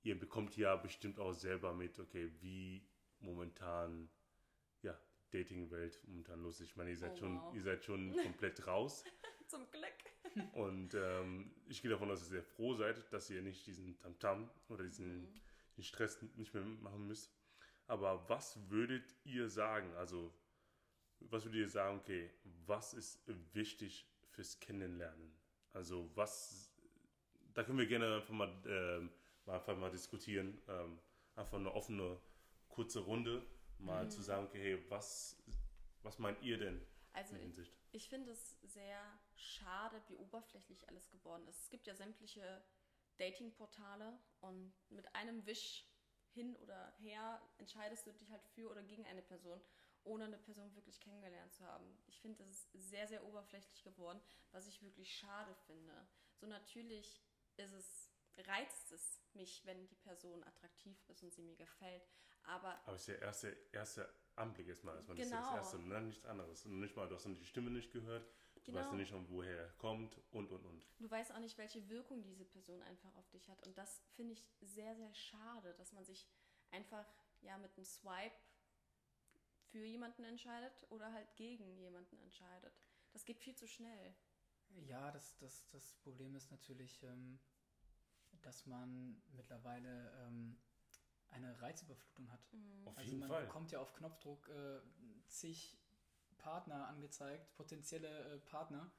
Speaker 1: Ihr bekommt ja bestimmt auch selber mit, okay, wie momentan ja, Dating-Welt momentan los ist. Ich meine, ihr seid,
Speaker 2: Oh,
Speaker 1: schon,
Speaker 2: wow.
Speaker 1: ihr seid schon komplett raus.
Speaker 2: Zum Glück.
Speaker 1: Und ähm, ich gehe davon aus, dass ihr sehr froh seid, dass ihr nicht diesen Tamtam oder diesen
Speaker 2: Mhm.
Speaker 1: den Stress nicht mehr machen müsst. Aber was würdet ihr sagen? Also, was würdet ihr sagen, okay, was ist wichtig fürs Kennenlernen? Also, was, da können wir gerne einfach mal, mal, einfach mal diskutieren. Ähm, einfach eine offene, kurze Runde, mal
Speaker 2: Mhm.
Speaker 1: zu sagen, okay, hey, was, was meint ihr denn
Speaker 2: Also
Speaker 1: in der
Speaker 2: ich,
Speaker 1: Hinsicht?
Speaker 2: ich finde es sehr schade, wie oberflächlich alles geworden ist. Es gibt ja sämtliche Datingportale und mit einem Wisch hin oder her entscheidest du dich halt für oder gegen eine Person, ohne eine Person wirklich kennengelernt zu haben. Ich finde, es ist sehr, sehr oberflächlich geworden, was ich wirklich schade finde. So natürlich ist es, reizt es mich, wenn die Person attraktiv ist und sie mir gefällt, aber
Speaker 1: Aber es ist der erste, erste Anblick erstmal. erstmal
Speaker 2: Genau.
Speaker 1: Das das erste, ne? nichts anderes. Und nicht mal, du hast dann die Stimme nicht gehört, du
Speaker 2: Genau.
Speaker 1: weißt ja nicht, woher er kommt und, und, und.
Speaker 2: Du weißt auch nicht, welche Wirkung diese Person einfach auf dich hat. Und das finde ich sehr, sehr schade, dass man sich einfach ja mit einem Swipe für jemanden entscheidet oder halt gegen jemanden entscheidet. Das geht viel zu schnell.
Speaker 3: Ja, das, das, das Problem ist natürlich, ähm, dass man mittlerweile ähm, eine Reizüberflutung hat.
Speaker 1: Auf
Speaker 3: Also
Speaker 1: jeden
Speaker 3: man
Speaker 1: Fall.
Speaker 3: bekommt ja auf Knopfdruck äh, zig Partner angezeigt, potenzielle äh, Partner.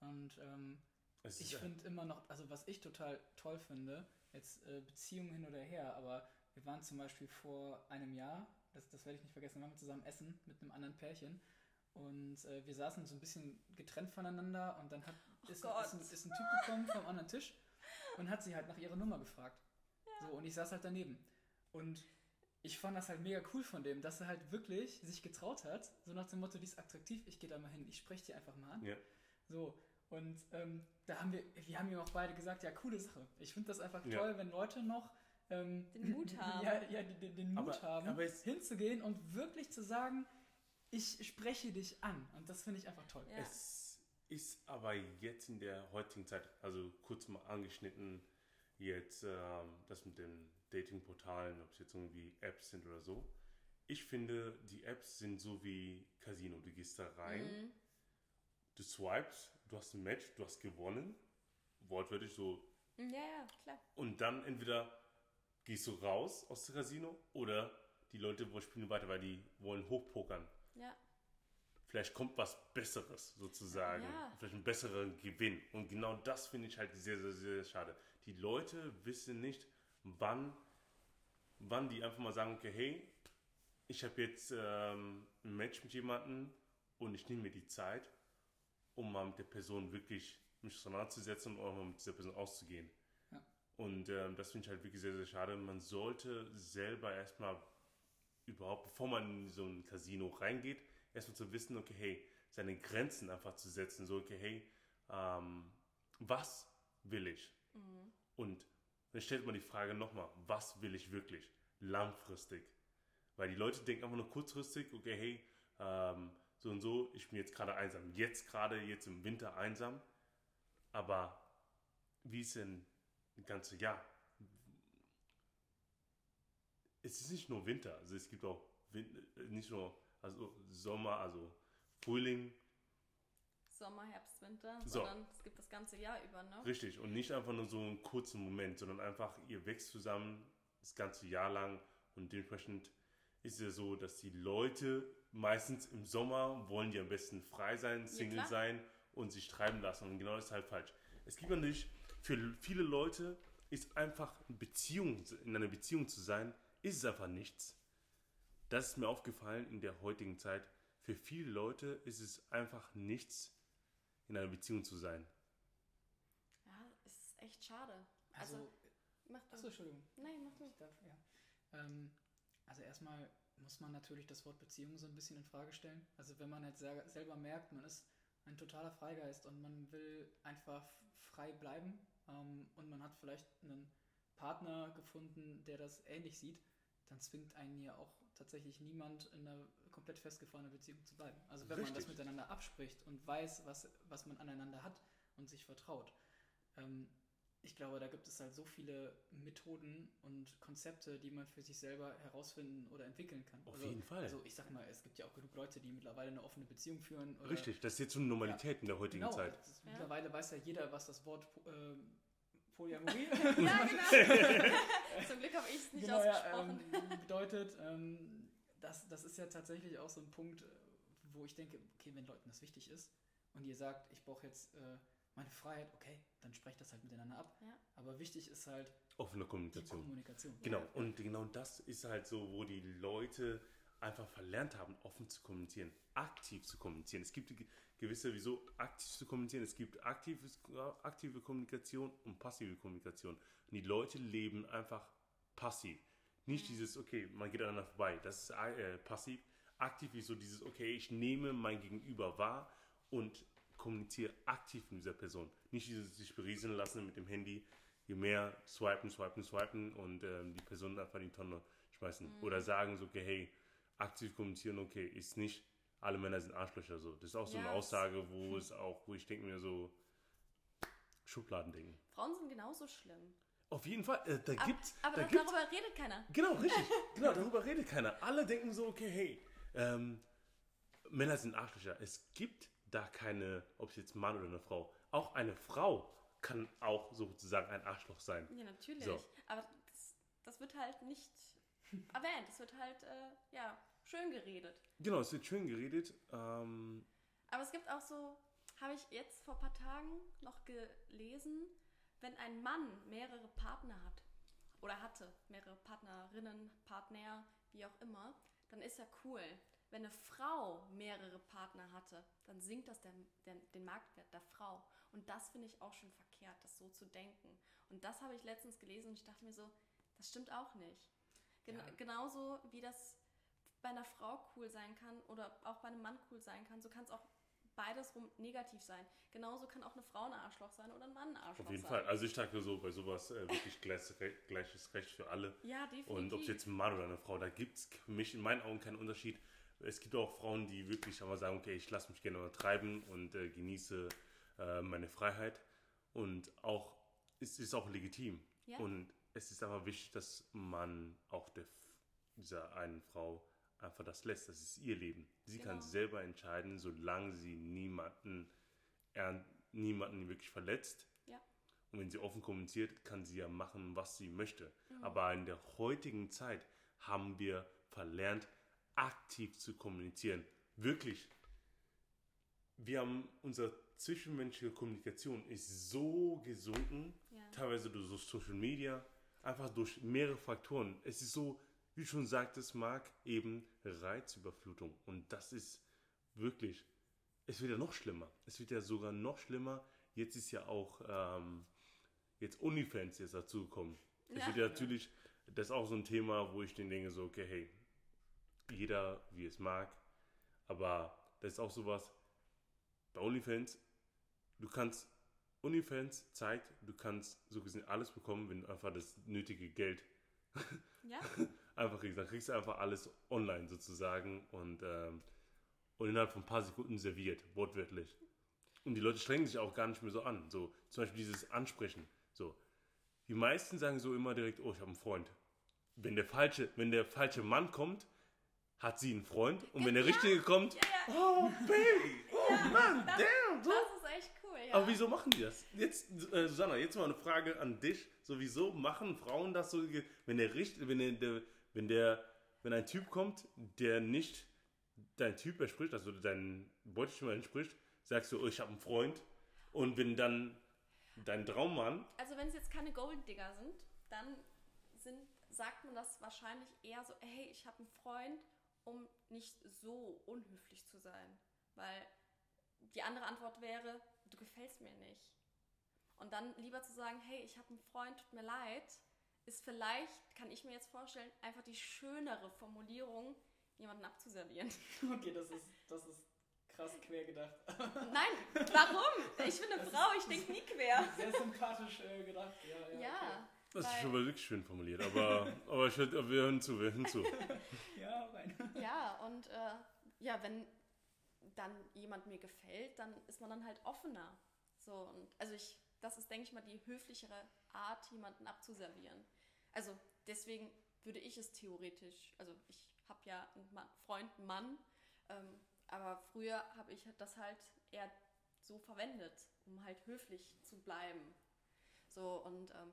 Speaker 3: Und ähm,
Speaker 1: ist
Speaker 3: ich
Speaker 1: ja-
Speaker 3: finde immer noch, also was ich total toll finde, jetzt äh, Beziehungen hin oder her, aber wir waren zum Beispiel vor einem Jahr, das, das werde ich nicht vergessen, waren wir zusammen essen mit einem anderen Pärchen und äh, wir saßen so ein bisschen getrennt voneinander und dann hat, ist,
Speaker 2: Gott.
Speaker 3: ist, ein, ist ein Typ gekommen vom anderen Tisch und hat sie halt nach ihrer Nummer gefragt. So, und ich saß halt daneben. Und ich fand das halt mega cool von dem, dass er halt wirklich sich getraut hat, so nach dem Motto, die ist attraktiv, ich gehe da mal hin, ich spreche die einfach mal an.
Speaker 1: Ja.
Speaker 3: So, und ähm, da haben wir, wir haben ihm auch beide gesagt, ja, coole Sache. Ich finde das einfach
Speaker 1: Ja.
Speaker 3: toll, wenn Leute noch ähm,
Speaker 2: Den Mut haben.
Speaker 3: Ja, ja den, den- Mut
Speaker 1: Aber-
Speaker 3: haben,
Speaker 1: aber
Speaker 3: hinzugehen und wirklich zu sagen, ich spreche dich an. Und das finde ich einfach toll.
Speaker 2: Ja.
Speaker 1: Es ist aber jetzt in der heutigen Zeit, also kurz mal angeschnitten, jetzt ähm, das mit den Datingportalen, ob es jetzt irgendwie Apps sind oder so. Ich finde, die Apps sind so wie Casino. Du gehst da rein,
Speaker 2: Mhm.
Speaker 1: du swipes, du hast ein Match, du hast gewonnen, wortwörtlich so.
Speaker 2: Ja, ja, klar.
Speaker 1: Und dann entweder gehst du raus aus dem Casino oder die Leute spielen weiter, weil die wollen hochpokern.
Speaker 2: Ja,
Speaker 1: vielleicht kommt was Besseres sozusagen.
Speaker 2: Ja.
Speaker 1: Vielleicht ein besserer Gewinn. Und genau das finde ich halt sehr, sehr, sehr schade. Die Leute wissen nicht, wann, wann die einfach mal sagen, okay, hey, ich habe jetzt ähm, ein Match mit jemandem und ich nehme mir die Zeit, um mal mit der Person wirklich mich auseinanderzusetzen und auch mal mit dieser Person auszugehen.
Speaker 3: Ja.
Speaker 1: Und ähm, das finde ich halt wirklich sehr, sehr schade. Man sollte selber erstmal überhaupt, bevor man in so ein Casino reingeht, erstmal zu wissen, okay, hey, seine Grenzen einfach zu setzen, so, okay, hey, ähm, was will ich? Und dann stellt man die Frage nochmal, was will ich wirklich? Langfristig. Weil die Leute denken einfach nur kurzfristig, okay, hey, ähm, so und so, ich bin jetzt gerade einsam. Jetzt gerade, jetzt im Winter einsam. Aber wie ist denn ein ganzes Jahr? Es ist nicht nur Winter, also es gibt auch Win äh, nicht nur also Sommer, also Frühling,
Speaker 2: Sommer, Herbst, Winter,
Speaker 1: So.
Speaker 2: sondern es gibt das ganze Jahr über, ne?
Speaker 1: Richtig, und nicht einfach nur so einen kurzen Moment, sondern einfach, ihr wächst zusammen das ganze Jahr lang und dementsprechend ist es ja so, dass die Leute meistens im Sommer wollen die am besten frei sein, Single
Speaker 2: klar.
Speaker 1: sein und sich treiben lassen und genau das ist halt falsch. Es gibt natürlich für viele Leute ist einfach eine Beziehung, in einer Beziehung zu sein, ist es einfach nichts. Das ist mir aufgefallen in der heutigen Zeit. Für viele Leute ist es einfach nichts, in einer Beziehung zu sein.
Speaker 2: Ja, es ist echt schade.
Speaker 3: Also,
Speaker 2: Also, mach du.
Speaker 3: achso, Entschuldigung.
Speaker 2: Nein, mach du.
Speaker 3: Ich darf, ja. Ähm, also erstmal muss man natürlich das Wort Beziehung so ein bisschen in Frage stellen. Also wenn man jetzt sel- selber merkt, man ist ein totaler Freigeist und man will einfach frei bleiben ähm, und man hat vielleicht einen Partner gefunden, der das ähnlich sieht, dann zwingt einen ja auch tatsächlich niemand in einer komplett festgefahrenen Beziehung zu bleiben. Also wenn man das
Speaker 1: Richtig.
Speaker 3: miteinander abspricht und weiß, was, was man aneinander hat und sich vertraut. Ähm, ich glaube, da gibt es halt so viele Methoden und Konzepte, die man für sich selber herausfinden oder entwickeln kann.
Speaker 1: Auf
Speaker 3: also,
Speaker 1: jeden Fall.
Speaker 3: Also ich sag mal, es gibt ja auch genug Leute, die mittlerweile eine offene Beziehung führen. Oder
Speaker 1: Richtig, das ist jetzt so eine Normalität in der heutigen
Speaker 3: genau,
Speaker 1: Zeit.
Speaker 3: ist,
Speaker 2: Ja.
Speaker 3: Mittlerweile weiß ja jeder, was das Wort ähm, Polyamorie
Speaker 2: Ja, genau. Zum Glück habe ich es nicht
Speaker 3: genau, ja,
Speaker 2: ausgesprochen.
Speaker 3: ähm, bedeutet. Ähm, das, das ist ja tatsächlich auch so ein Punkt, wo ich denke, okay, wenn Leuten das wichtig ist und ihr sagt, ich brauche jetzt äh, meine Freiheit, okay, dann sprecht das halt miteinander ab.
Speaker 2: Ja.
Speaker 3: Aber wichtig ist halt
Speaker 1: Offene
Speaker 3: die
Speaker 1: Kommunikation.
Speaker 3: Kommunikation.
Speaker 1: Genau, und genau das ist halt so, wo die Leute einfach verlernt haben, offen zu kommunizieren, aktiv zu kommunizieren. Es gibt ge- gewisse, wieso aktiv zu kommunizieren, es gibt aktives, aktive Kommunikation und passive Kommunikation. Und die Leute leben einfach passiv. Nicht dieses, okay, man geht aneinander vorbei, das ist äh, passiv. Aktiv ist so dieses, okay, ich nehme mein Gegenüber wahr und kommuniziere aktiv mit dieser Person. Nicht dieses sich berieseln lassen mit dem Handy, je mehr swipen, swipen, swipen und ähm, die Person einfach in die Tonne schmeißen. Oder sagen so, okay, hey, aktiv kommunizieren, okay, ist nicht, alle Männer sind Arschlöcher so. Das ist auch so
Speaker 2: Ja,
Speaker 1: eine Aussage, wo es auch, wo ich denke mir so, Schubladen denken.
Speaker 2: Frauen sind genauso schlimm.
Speaker 1: Auf jeden Fall, äh, da
Speaker 2: Aber,
Speaker 1: gibt's,
Speaker 2: aber
Speaker 1: da
Speaker 2: das,
Speaker 1: gibt's
Speaker 2: darüber redet keiner.
Speaker 1: Genau, richtig. Genau, darüber redet keiner. Alle denken so, okay, hey, ähm, Männer sind Arschlöcher. Es gibt da keine, ob es jetzt Mann oder eine Frau. Auch eine Frau kann auch sozusagen ein Arschloch sein.
Speaker 2: Ja, natürlich.
Speaker 1: So.
Speaker 2: Aber das, das wird halt nicht erwähnt. Es wird halt, äh, ja, schön geredet.
Speaker 1: Genau, es wird schön geredet. Ähm,
Speaker 2: Aber es gibt auch so, habe ich jetzt vor ein paar Tagen noch gelesen, wenn ein Mann mehrere Partner hat oder hatte, mehrere Partnerinnen, Partner, wie auch immer, dann ist ja cool. Wenn eine Frau mehrere Partner hatte, dann sinkt das der, der, den Marktwert der Frau. Und das finde ich auch schon verkehrt, das so zu denken. Und das habe ich letztens gelesen und ich dachte mir so, das stimmt auch nicht. Gen
Speaker 3: Ja.
Speaker 2: Genauso wie das bei einer Frau cool sein kann oder auch bei einem Mann cool sein kann, so kann es auch beides rum negativ sein. Genauso kann auch eine Frau ein Arschloch sein oder ein Mann ein Arschloch
Speaker 1: auf jeden
Speaker 2: sein.
Speaker 1: Fall. Also ich dachte so, bei sowas äh, wirklich gleiches, Re gleiches Recht für alle.
Speaker 2: Ja, definitiv.
Speaker 1: Und ob es jetzt ein Mann oder eine Frau, da gibt es für mich in meinen Augen keinen Unterschied. Es gibt auch Frauen, die wirklich einmal sagen, okay, ich lasse mich gerne mal treiben und äh, genieße äh, meine Freiheit. Und auch, es ist auch legitim.
Speaker 2: Ja.
Speaker 1: Und es ist aber wichtig, dass man auch der, dieser einen Frau einfach das lässt. Das ist ihr Leben. Sie kann
Speaker 2: Genau.
Speaker 1: selber entscheiden, solange sie niemanden, er, niemanden wirklich verletzt.
Speaker 2: Ja.
Speaker 1: Und wenn sie offen kommuniziert, kann sie ja machen, was sie möchte.
Speaker 2: Mhm.
Speaker 1: Aber in der heutigen Zeit haben wir verlernt, aktiv zu kommunizieren. Wirklich. Wir haben unsere zwischenmenschliche Kommunikation ist so gesunken,
Speaker 2: Ja.
Speaker 1: teilweise durch so Social Media, einfach durch mehrere Faktoren. Es ist so, wie schon sagtest, Marc, eben Reizüberflutung. Und das ist wirklich, es wird ja noch schlimmer. Es wird ja sogar noch schlimmer. Jetzt ist ja auch, ähm, jetzt OnlyFans jetzt dazugekommen. Es
Speaker 2: Ja.
Speaker 1: wird ja natürlich, das ist auch so ein Thema, wo ich den denke, so, okay, hey, jeder wie es mag, aber das ist auch sowas, bei OnlyFans, du kannst, OnlyFans zeigt, du kannst so gesehen alles bekommen, wenn du einfach das nötige Geld
Speaker 2: Ja,
Speaker 1: einfach kriegst. Dann kriegst du einfach alles online sozusagen und, ähm, und innerhalb von ein paar Sekunden serviert, wortwörtlich. Und die Leute strengen sich auch gar nicht mehr so an. So, zum Beispiel dieses Ansprechen. So. Die meisten sagen so immer direkt, oh, ich habe einen Freund. Wenn der falsche, wenn der falsche Mann kommt, hat sie einen Freund. Und wenn der
Speaker 2: Ja.
Speaker 1: richtige kommt,
Speaker 2: ja, ja.
Speaker 1: oh, Baby, oh Mann, damn, so.
Speaker 2: Das ist echt cool, ja.
Speaker 1: Aber wieso machen die das? Jetzt, äh, Susanna, jetzt mal eine Frage an dich. So, wieso machen Frauen das so, wenn der richt, wenn der, der, wenn der, wenn ein Typ kommt, der nicht dein Typ entspricht, also dein Beuteschema entspricht, sagst du, oh, ich habe einen Freund. Und wenn dann Dein Traummann?
Speaker 2: Also wenn es jetzt keine Golddigger sind, dann sind, sagt man das wahrscheinlich eher so, hey, ich habe einen Freund, um nicht so unhöflich zu sein. Weil die andere Antwort wäre, du gefällst mir nicht. Und dann lieber zu sagen, hey, ich habe einen Freund, tut mir leid, ist vielleicht, kann ich mir jetzt vorstellen, einfach die schönere Formulierung, jemanden abzuservieren.
Speaker 3: Okay, das ist, das ist krass quer gedacht.
Speaker 2: Nein, warum? Ich bin eine
Speaker 3: Das
Speaker 2: Frau, ich denke nie quer.
Speaker 3: Sehr sympathisch äh, gedacht. Ja, ja,
Speaker 2: Ja.
Speaker 1: Das ist schon mal wirklich schön formuliert, aber, aber ich, wir hören zu, wir hören zu.
Speaker 3: Okay. Ja, rein.
Speaker 2: Ja, und äh, ja, wenn dann jemand mir gefällt, dann ist man dann halt offener. So, und also ich, das ist, denke ich mal, die höflichere Art, jemanden abzuservieren. Also deswegen würde ich es theoretisch, also ich habe ja einen Mann, Freund, einen Mann, ähm, aber früher habe ich das halt eher so verwendet, um halt höflich zu bleiben. So, und ähm,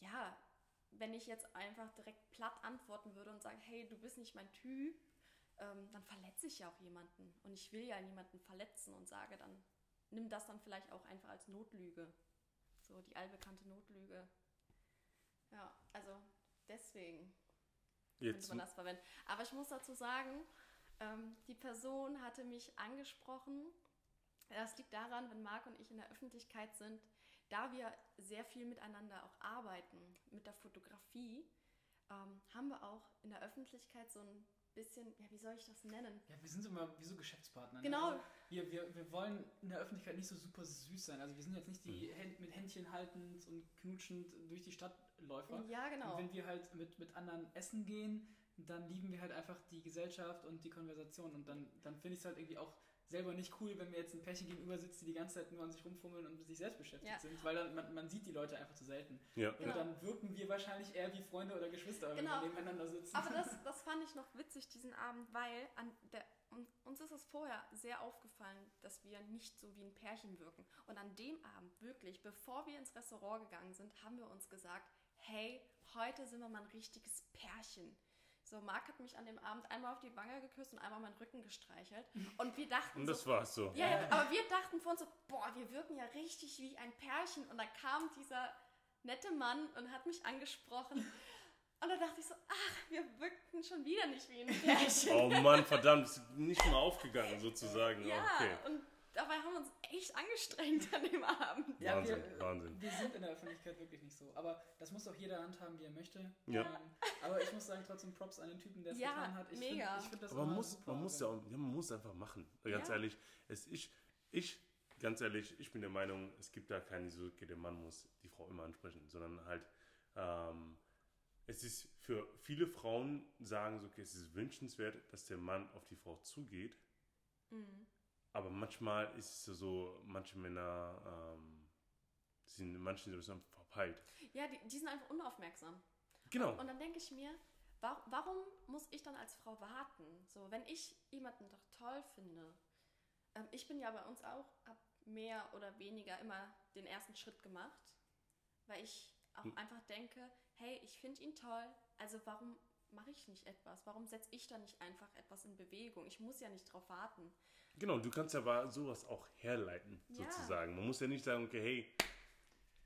Speaker 2: ja, wenn ich jetzt einfach direkt platt antworten würde und sage, hey, du bist nicht mein Typ, ähm, dann verletze ich ja auch jemanden. Und ich will ja niemanden verletzen und sage dann, nimm das dann vielleicht auch einfach als Notlüge. So die allbekannte Notlüge. Ja, also deswegen könnte
Speaker 1: Jetzt,
Speaker 2: man das verwenden. Aber ich muss dazu sagen, ähm, die Person hatte mich angesprochen. Das liegt daran, wenn Marc und ich in der Öffentlichkeit sind, da wir sehr viel miteinander auch arbeiten mit der Fotografie, ähm, haben wir auch in der Öffentlichkeit so ein bisschen, ja, wie soll ich das nennen?
Speaker 3: Ja, wir sind immer wie so Geschäftspartner. Ne?
Speaker 2: Genau.
Speaker 3: Also wir, wir, wir wollen in der Öffentlichkeit nicht so super süß sein. Also wir sind jetzt nicht
Speaker 1: Mhm.
Speaker 3: die Händ, mit Händchen haltend und knutschend durch die Stadtläufer.
Speaker 2: Ja, genau.
Speaker 3: Und wenn wir halt mit, mit anderen essen gehen, dann lieben wir halt einfach die Gesellschaft und die Konversation. Und dann, dann finde ich es halt irgendwie auch selber nicht cool, wenn mir jetzt ein Pärchen gegenüber sitzt, die die ganze Zeit nur an sich rumfummeln und mit sich selbst beschäftigt
Speaker 2: Ja.
Speaker 3: sind, weil dann, man, man sieht die Leute einfach zu selten.
Speaker 1: ja.
Speaker 3: Und
Speaker 2: Genau.
Speaker 3: dann wirken wir wahrscheinlich eher wie Freunde oder Geschwister, wenn
Speaker 2: Genau.
Speaker 3: wir nebeneinander sitzen.
Speaker 2: Aber das, das fand ich noch witzig diesen Abend, weil an der, un- uns ist es vorher sehr aufgefallen, dass wir nicht so wie ein Pärchen wirken. Und an dem Abend wirklich, bevor wir ins Restaurant gegangen sind, haben wir uns gesagt, hey, heute sind wir mal ein richtiges Pärchen. So, Marc hat mich an dem Abend einmal auf die Wange geküsst und einmal meinen Rücken gestreichelt. Und wir dachten
Speaker 1: Und
Speaker 2: so,
Speaker 1: das war's so.
Speaker 2: ja, ja, aber wir dachten von uns so, boah, wir wirken ja richtig wie ein Pärchen. Und dann kam dieser nette Mann und hat mich angesprochen. Und da dachte ich so, ach, wir wirkten schon wieder nicht wie ein Pärchen.
Speaker 1: Oh Mann, verdammt, ist nicht mal aufgegangen sozusagen.
Speaker 2: ja,
Speaker 1: Okay.
Speaker 2: und dabei haben wir uns echt angestrengt an dem Abend.
Speaker 3: Ja,
Speaker 1: Wahnsinn,
Speaker 3: wir,
Speaker 1: Wahnsinn.
Speaker 3: Wir sind in der Öffentlichkeit wirklich nicht so. Aber das muss auch jeder handhaben, wie er möchte.
Speaker 1: Ja.
Speaker 3: Ähm, aber ich muss sagen, trotzdem Props an den Typen, der es
Speaker 2: Ja,
Speaker 3: getan hat. Ich
Speaker 2: mega.
Speaker 3: Find, ich find das
Speaker 1: Aber man muss, man muss ja auch, ja, man muss einfach machen. Ganz
Speaker 2: Ja.
Speaker 1: ehrlich, es, ich, ich, ganz ehrlich, ich bin der Meinung, es gibt da keine so, okay, der Mann muss die Frau immer ansprechen, sondern halt, ähm, es ist für viele Frauen sagen so, okay, es ist wünschenswert, dass der Mann auf die Frau zugeht,
Speaker 2: Mhm.
Speaker 1: Aber manchmal ist es so, manche Männer ähm, sind in manchen Situationen verpeilt.
Speaker 2: Ja, die, die sind einfach unaufmerksam.
Speaker 1: Genau.
Speaker 2: Und dann denke ich mir, wa warum muss ich dann als Frau warten? So, wenn ich jemanden doch toll finde. Ähm, ich bin ja bei uns auch, habe mehr oder weniger immer den ersten Schritt gemacht, weil ich auch
Speaker 1: Hm.
Speaker 2: einfach denke, hey, ich finde ihn toll, also warum mache ich nicht etwas? Warum setze ich da nicht einfach etwas in Bewegung? Ich muss ja nicht drauf warten.
Speaker 1: Genau, du kannst ja aber sowas auch herleiten,
Speaker 2: Ja.
Speaker 1: sozusagen. Man muss ja nicht sagen, okay, hey,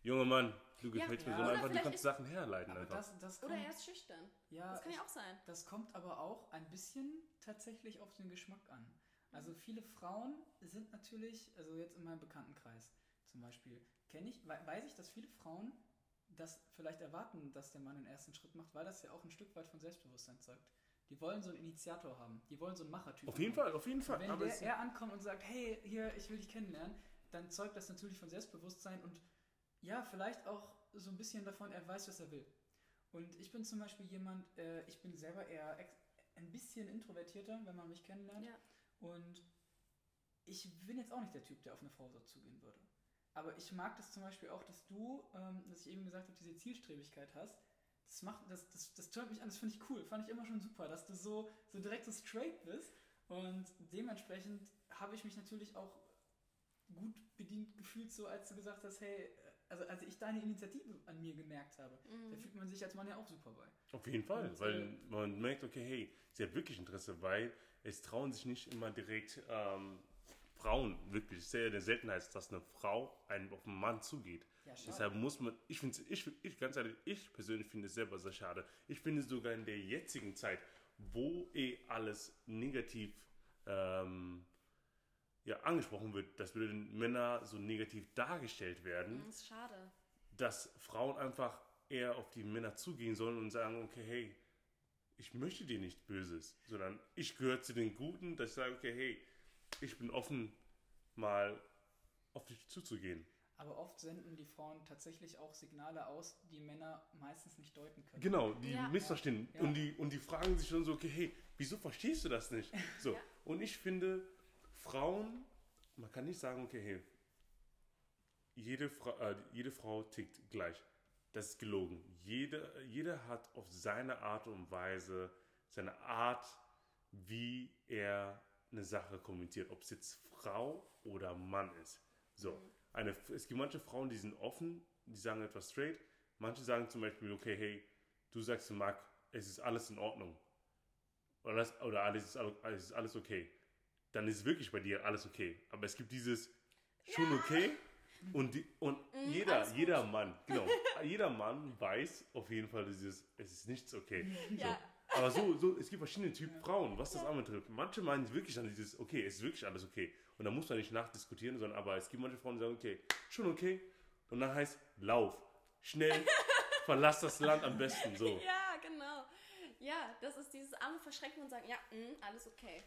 Speaker 1: junger Mann, du
Speaker 2: Ja.
Speaker 1: gefällst
Speaker 3: Ja.
Speaker 1: mir, sondern
Speaker 2: Oder
Speaker 1: einfach, du kannst Sachen herleiten einfach.
Speaker 3: das, das
Speaker 2: Oder
Speaker 3: kommt,
Speaker 2: er ist schüchtern.
Speaker 3: ja,
Speaker 2: Das kann ja
Speaker 3: ich-
Speaker 2: auch sein.
Speaker 3: Das kommt aber auch ein bisschen tatsächlich auf den Geschmack an. Also viele Frauen sind natürlich, also jetzt in meinem Bekanntenkreis zum Beispiel, kenne ich, wei- weiß ich, dass viele Frauen das vielleicht erwarten, dass der Mann den ersten Schritt macht, weil das ja auch ein Stück weit von Selbstbewusstsein zeugt. Die wollen so einen Initiator haben, die wollen so einen Machertyp
Speaker 1: Auf jeden
Speaker 3: haben.
Speaker 1: Fall, auf jeden Fall.
Speaker 3: Wenn
Speaker 1: Aber
Speaker 3: der, er ankommt und sagt, hey, hier, ich will dich kennenlernen, dann zeugt das natürlich von Selbstbewusstsein und ja, vielleicht auch so ein bisschen davon, er weiß, was er will. Und ich bin zum Beispiel jemand, äh, ich bin selber eher ein bisschen introvertierter, wenn man mich kennenlernt.
Speaker 2: Ja.
Speaker 3: Und ich bin jetzt auch nicht der Typ, der auf eine Frau so zugehen würde. Aber ich mag das zum Beispiel auch, dass du, ähm, dass ich eben gesagt habe, diese Zielstrebigkeit hast. Das macht, das, das, das turnt mich an, das finde ich cool. Fand ich immer schon super, dass du so, so direkt so straight bist. Und dementsprechend habe ich mich natürlich auch gut bedient gefühlt, so als du gesagt hast, hey, also als ich deine Initiative an mir gemerkt habe, da
Speaker 2: Mhm.
Speaker 3: fühlt man sich als Mann ja auch super bei.
Speaker 1: auf jeden Fall,
Speaker 3: Und,
Speaker 1: weil
Speaker 3: äh,
Speaker 1: man merkt, okay, hey, sie hat wirklich Interesse, weil es trauen sich nicht immer direkt ähm, Frauen wirklich sehr eine Seltenheit, dass eine Frau einen auf einen Mann zugeht.
Speaker 3: Ja.
Speaker 1: Deshalb muss man, ich finde, ich, ich ganz ehrlich, ich persönlich finde es selber sehr schade. Ich finde sogar in der jetzigen Zeit, wo eh alles negativ ähm, ja, angesprochen wird, dass wir Männer so negativ dargestellt werden,
Speaker 2: Das ist schade.
Speaker 1: dass Frauen einfach eher auf die Männer zugehen sollen und sagen, okay, hey, ich möchte dir nichts Böses, sondern ich gehöre zu den Guten, dass ich sage, okay, hey, ich bin offen, mal auf dich zuzugehen.
Speaker 3: Aber oft senden die Frauen tatsächlich auch Signale aus, die Männer meistens nicht deuten können.
Speaker 1: Genau, die
Speaker 2: Ja.
Speaker 1: missverstehen.
Speaker 3: Ja.
Speaker 1: Und, die, und die fragen sich schon so, okay, hey, wieso verstehst du das nicht? So.
Speaker 2: Ja.
Speaker 1: Und ich finde, Frauen, man kann nicht sagen, okay, hey, jede, Fra äh, jede Frau tickt gleich. Das ist gelogen. Jede, jeder hat auf seine Art und Weise, seine Art, wie er eine Sache kommentiert, ob es jetzt Frau oder Mann ist. So, eine, es gibt manche Frauen, die sind offen, die sagen etwas straight. Manche sagen zum Beispiel, okay, hey, du sagst zu Marc, es ist alles in Ordnung. Oder, das, oder alles, ist, alles ist alles okay. Dann ist wirklich bei dir alles okay. Aber es gibt dieses schon okay und, die, und jeder,
Speaker 2: alles gut.
Speaker 1: jeder Mann, genau, jeder Mann weiß auf jeden Fall dieses, es ist nichts okay.
Speaker 2: Ja.
Speaker 1: Aber so, so, es gibt verschiedene Typen Frauen, was das anbetrifft. Manche meinen wirklich an dieses, okay, es ist wirklich alles okay. Und da muss man nicht nachdiskutieren, sondern aber es gibt manche Frauen, die sagen, okay, schon okay. Und dann heißt, lauf, schnell, verlass das Land am besten, so.
Speaker 2: Ja, genau. Ja, das ist dieses Arme verschränken und sagen, ja, mh, alles okay.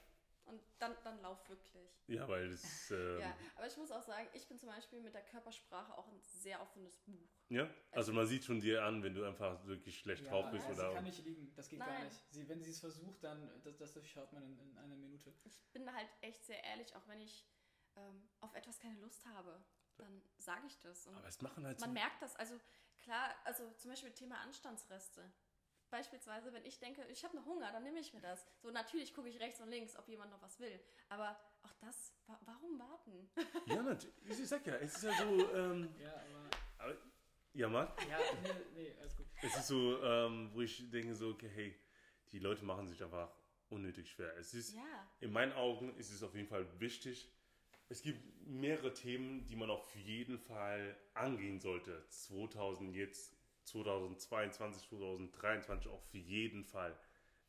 Speaker 2: Und dann, dann lauf wirklich.
Speaker 1: Ja, weil das, ähm,
Speaker 2: Ja, aber ich muss auch sagen, ich bin zum Beispiel mit der Körpersprache auch ein sehr offenes Buch.
Speaker 1: ja, also man sieht schon dir an, wenn du einfach wirklich schlecht
Speaker 3: Ja,
Speaker 1: drauf bist
Speaker 3: ja,
Speaker 1: oder.
Speaker 3: sie kann nicht liegen, das geht gar
Speaker 2: Nein.
Speaker 3: nicht. Sie, wenn sie es versucht, dann das, das durchschaut man in, in einer Minute.
Speaker 2: Ich bin halt echt sehr ehrlich, auch wenn ich ähm, auf etwas keine Lust habe, dann sage ich das. Und
Speaker 1: aber es machen halt so.
Speaker 2: man merkt das. Also klar, also zum Beispiel Thema Anstandsreste. Beispielsweise, wenn ich denke, ich habe noch Hunger, dann nehme ich mir das. So natürlich gucke ich rechts und links, ob jemand noch was will. Aber auch das, wa warum warten?
Speaker 1: Ja, natürlich. Ich sag ja, es ist ja so, ähm,
Speaker 3: Ja, aber.
Speaker 1: aber, ja, Marc,
Speaker 3: Ja, nee, nee, alles gut.
Speaker 1: es ist so, ähm, wo ich denke so, okay, hey, die Leute machen sich einfach unnötig schwer. Es ist,
Speaker 2: Ja,
Speaker 1: in meinen Augen ist es auf jeden Fall wichtig. Es gibt mehrere Themen, die man auf jeden Fall angehen sollte. 2000 jetzt, 2022, 2023 auf jeden Fall.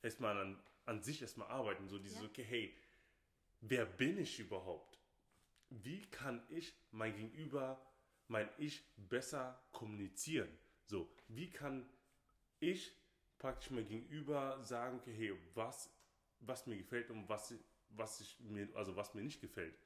Speaker 1: Erstmal an, an sich erstmal arbeiten. So dieses,
Speaker 2: Ja.
Speaker 1: okay, hey, wer bin ich überhaupt? Wie kann ich mein Gegenüber, mein Ich besser kommunizieren? So, wie kann ich praktisch mein Gegenüber sagen, okay, hey, was, was mir gefällt und was, was ich mir, also was mir nicht gefällt.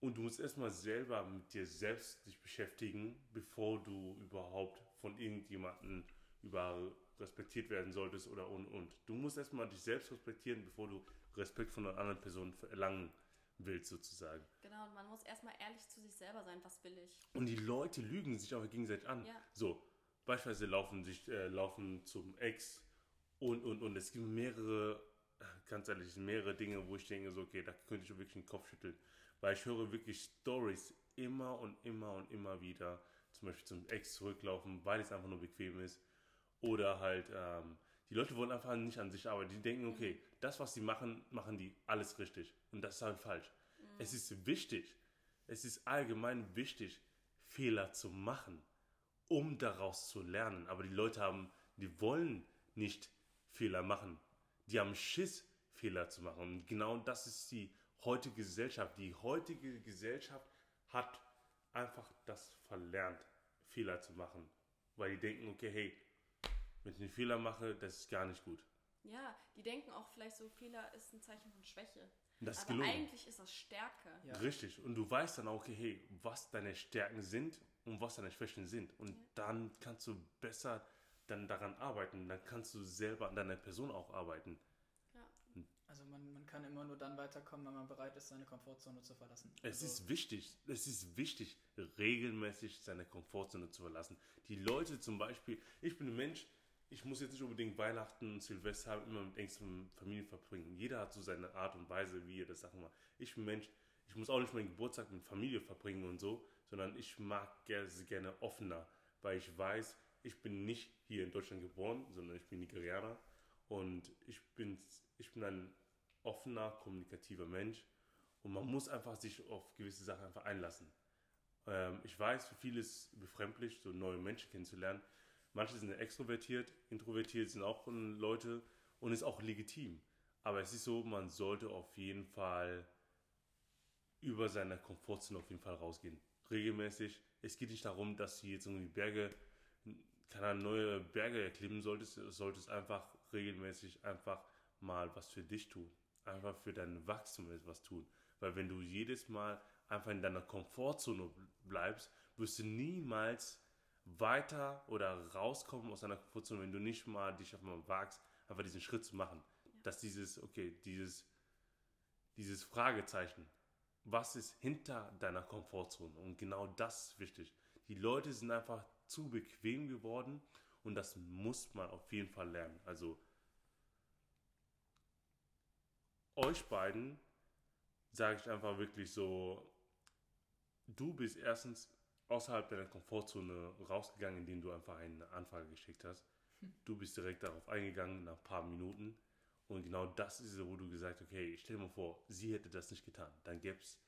Speaker 1: Und du musst erstmal selber mit dir selbst dich beschäftigen, bevor du überhaupt von irgendjemandem über respektiert werden solltest oder und und. Du musst erstmal dich selbst respektieren, bevor du Respekt von einer anderen Person verlangen willst, sozusagen.
Speaker 2: genau. Und man muss erstmal ehrlich zu sich selber sein, was will ich.
Speaker 1: Und die Leute lügen sich auch gegenseitig an.
Speaker 2: Ja.
Speaker 1: So, beispielsweise laufen sich, äh, laufen zum Ex und und und. Es gibt mehrere, ganz ehrlich, mehrere Dinge, wo ich denke, so, okay, da könnte ich wirklich den Kopf schütteln. Weil ich höre wirklich Stories immer und immer und immer wieder, zum Beispiel zum Ex zurücklaufen, weil es einfach nur bequem ist. Oder halt, ähm, die Leute wollen einfach nicht an sich arbeiten. Die denken, okay, das, was sie machen, machen die alles richtig. Und das ist halt falsch. Es ist wichtig, es ist allgemein wichtig, Fehler zu machen, um daraus zu lernen. Aber die Leute haben, die wollen nicht Fehler machen. Die haben Schiss, Fehler zu machen. Und genau das ist die heutige Gesellschaft. Die heutige Gesellschaft hat einfach das verlernt, Fehler zu machen. Weil die denken, okay, hey, wenn ich einen Fehler mache, das ist gar nicht gut.
Speaker 2: Ja, die denken auch vielleicht so, Fehler ist ein Zeichen von Schwäche.
Speaker 1: Das ist
Speaker 2: Aber
Speaker 1: gelogen.
Speaker 2: eigentlich ist das Stärke.
Speaker 3: Ja.
Speaker 1: Richtig. Und du weißt dann auch, okay, hey, was deine Stärken sind und was deine Schwächen sind. Und dann kannst du besser dann daran arbeiten. Dann kannst du selber an deiner Person auch arbeiten.
Speaker 3: Also man, man kann immer nur dann weiterkommen, wenn man bereit ist, seine Komfortzone zu verlassen.
Speaker 1: Es
Speaker 3: also,
Speaker 1: ist wichtig, es ist wichtig, regelmäßig seine Komfortzone zu verlassen. Die Leute zum Beispiel, ich bin ein Mensch, ich muss jetzt nicht unbedingt Weihnachten und Silvester immer mit engsten Familien verbringen. Jeder hat so seine Art und Weise, wie er das Sachen macht. Ich bin ein Mensch, ich muss auch nicht meinen Geburtstag mit Familie verbringen und so, sondern ich mag gerne, gerne offener, weil ich weiß, ich bin nicht hier in Deutschland geboren, sondern ich bin Nigerianer und ich bin, ich bin ein offener, kommunikativer Mensch Und man muss einfach sich auf gewisse Sachen einfach einlassen. Ähm, ich weiß, für viele ist es befremdlich, so neue Menschen kennenzulernen. Manche sind extrovertiert, introvertiert sind auch Leute und ist auch legitim. Aber es ist so, man sollte auf jeden Fall über seine Komfortzone auf jeden Fall rausgehen. Regelmäßig. Es geht nicht darum, dass du jetzt irgendwie Berge, keine neue Berge erklimmen solltest. Du solltest einfach regelmäßig einfach mal was für dich tun. Einfach für dein Wachstum etwas tun. Weil wenn du jedes Mal einfach in deiner Komfortzone bleibst, wirst du niemals weiter oder rauskommen aus deiner Komfortzone, wenn du nicht mal dich auf mal wagst, einfach diesen Schritt zu machen. Ja. Dass dieses, okay, dieses, dieses Fragezeichen, was ist hinter deiner Komfortzone? Und genau das ist wichtig. Die Leute sind einfach zu bequem geworden und das muss man auf jeden Fall lernen. Also euch beiden sage ich einfach wirklich so, du bist erstens außerhalb deiner Komfortzone rausgegangen, indem du einfach eine Anfrage geschickt hast. Du bist direkt darauf eingegangen nach ein paar Minuten. Und genau das ist es, wo du gesagt hast, okay, stell dir mal vor, sie hätte das nicht getan. Dann gäbe es